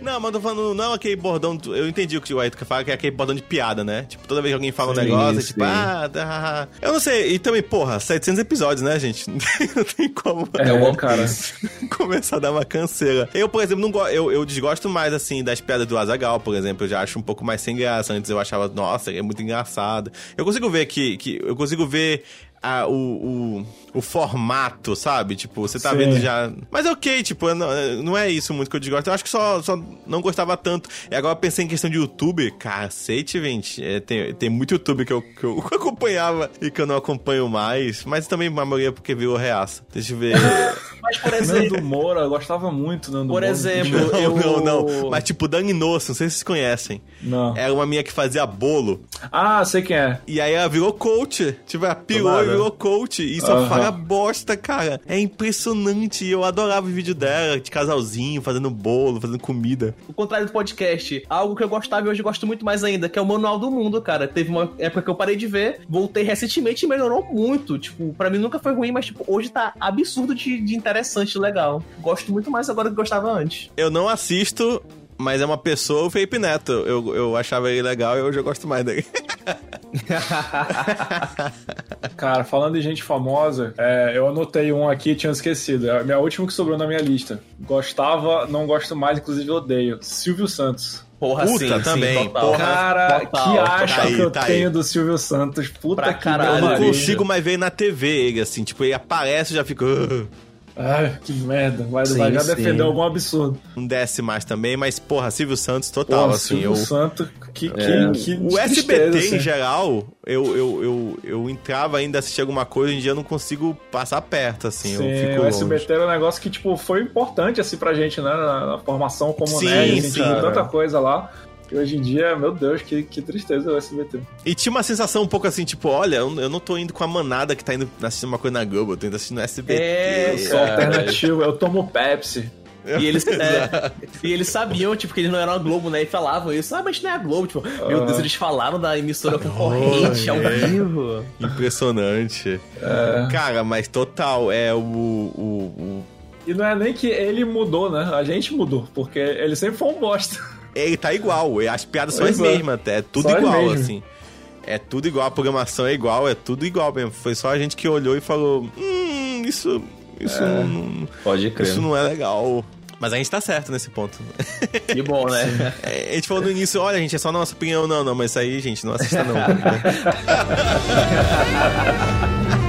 Não, mas eu tô falando, não aquele bordão. Eu entendi o que o Ayrton fala, que é aquele bordão de piada, né? Tipo, toda vez que alguém fala um Sim, negócio, é tipo, ah, tá. Eu não sei. E também, porra, 700 episódios, né, gente? [laughs] Não tem como É, bom, cara. [laughs] começar a dar uma canseira. Eu, por exemplo, não go... eu, eu desgosto mais, assim, das piadas do Azagal, por exemplo. Eu já acho um pouco mais sem graça. Antes eu achava, nossa, é muito engraçado. Eu consigo ver que. que eu consigo ver. A- o, o, o formato, sabe? Tipo, você tá Sim. vendo já. Mas é ok, tipo, não, não é isso muito que eu desgosto. Eu acho que só, só não gostava tanto. E agora eu pensei em questão de YouTube. Cacete, gente. É, tem, tem muito YouTube que eu, [laughs] que eu acompanhava e que eu não acompanho mais. Mas também a maioria é porque virou reaça. Deixa eu ver. [laughs] Mas, por exemplo, Nando Moura, eu gostava muito do Nando por Moura. exemplo, Não, eu. não, não. Mas tipo, Dani Nosso, não sei se vocês conhecem. Não. Era uma minha que fazia bolo. Ah, sei quem é. E aí ela virou coach. Tipo, ela pirou Tomada. e virou coach. E só Aham. fala bosta, cara. É impressionante. Eu adorava o vídeo dela, de casalzinho, fazendo bolo, fazendo comida. O contrário do podcast, algo que eu gostava e hoje gosto muito mais ainda, que é o Manual do Mundo, cara. Teve uma época que eu parei de ver, voltei recentemente e melhorou muito. Tipo, pra mim nunca foi ruim, mas tipo, hoje tá absurdo de, de interessante e legal. Gosto muito mais agora do que gostava antes. Eu não assisto, mas é uma pessoa, o Felipe Neto. Eu, eu achava ele legal e hoje eu gosto mais dele. [laughs] Cara, falando de gente famosa, é, eu anotei um aqui e tinha esquecido. É a minha última que sobrou na minha lista. Gostava, não gosto mais, inclusive odeio. Silvio Santos. Porra, Puta, sim, sim, também, total. porra. Cara, Total, que acha tá aí, que eu tá tenho aí. do Silvio Santos? Puta Pra que caralho. Eu não consigo mais ver na TV ele, assim. Tipo, ele aparece e já fica... "Ugh". Ai, que merda. Vai, Sim, vai já sim. defender algum absurdo. Não desce mais também, mas, porra, Silvio Santos total, Pô, assim. Silvio Eu, Santos, que, que, É. que o SBT tristeza, em assim. geral, eu, eu, eu, eu entrava ainda assistir alguma coisa, hoje em dia eu não consigo passar perto, assim. Sim, eu fico o longe. SBT era um negócio que, tipo, foi importante, assim, pra gente, né? Na, na formação como Sim, nerd, assim, sim, tinha cara. tanta coisa lá. E hoje em dia, meu Deus, que, que tristeza o SBT. E tinha uma sensação um pouco assim, tipo, olha, eu eu não tô indo com a manada que tá indo assistindo uma coisa na Globo, eu tô indo assistindo no SBT. É, Eu sou alternativo, eu tomo Pepsi. E eles, é, e eles sabiam, tipo, que eles não eram a Globo, né? E falavam isso. Ah, mas não é a Globo. Tipo, meu Ah. Deus, eles falaram da emissora concorrente ao é. vivo. Impressionante. É. Cara, mas total, é o, o, o- E não é nem que ele mudou, né? A gente mudou, porque ele sempre foi um bosta. Ele tá igual. As piadas são Pois as é. mesmas até. É tudo Só igual, mesmas. assim. É tudo igual, a programação é igual, é tudo igual mesmo. Foi só a gente que olhou e falou: Hum, isso. Isso, não, Pode crer. isso não é legal. Mas a gente tá certo nesse ponto. Que bom, né? É, a gente falou no início, olha, gente, é só nossa opinião. Não, não, mas isso aí, gente, não assista não. [laughs] [laughs]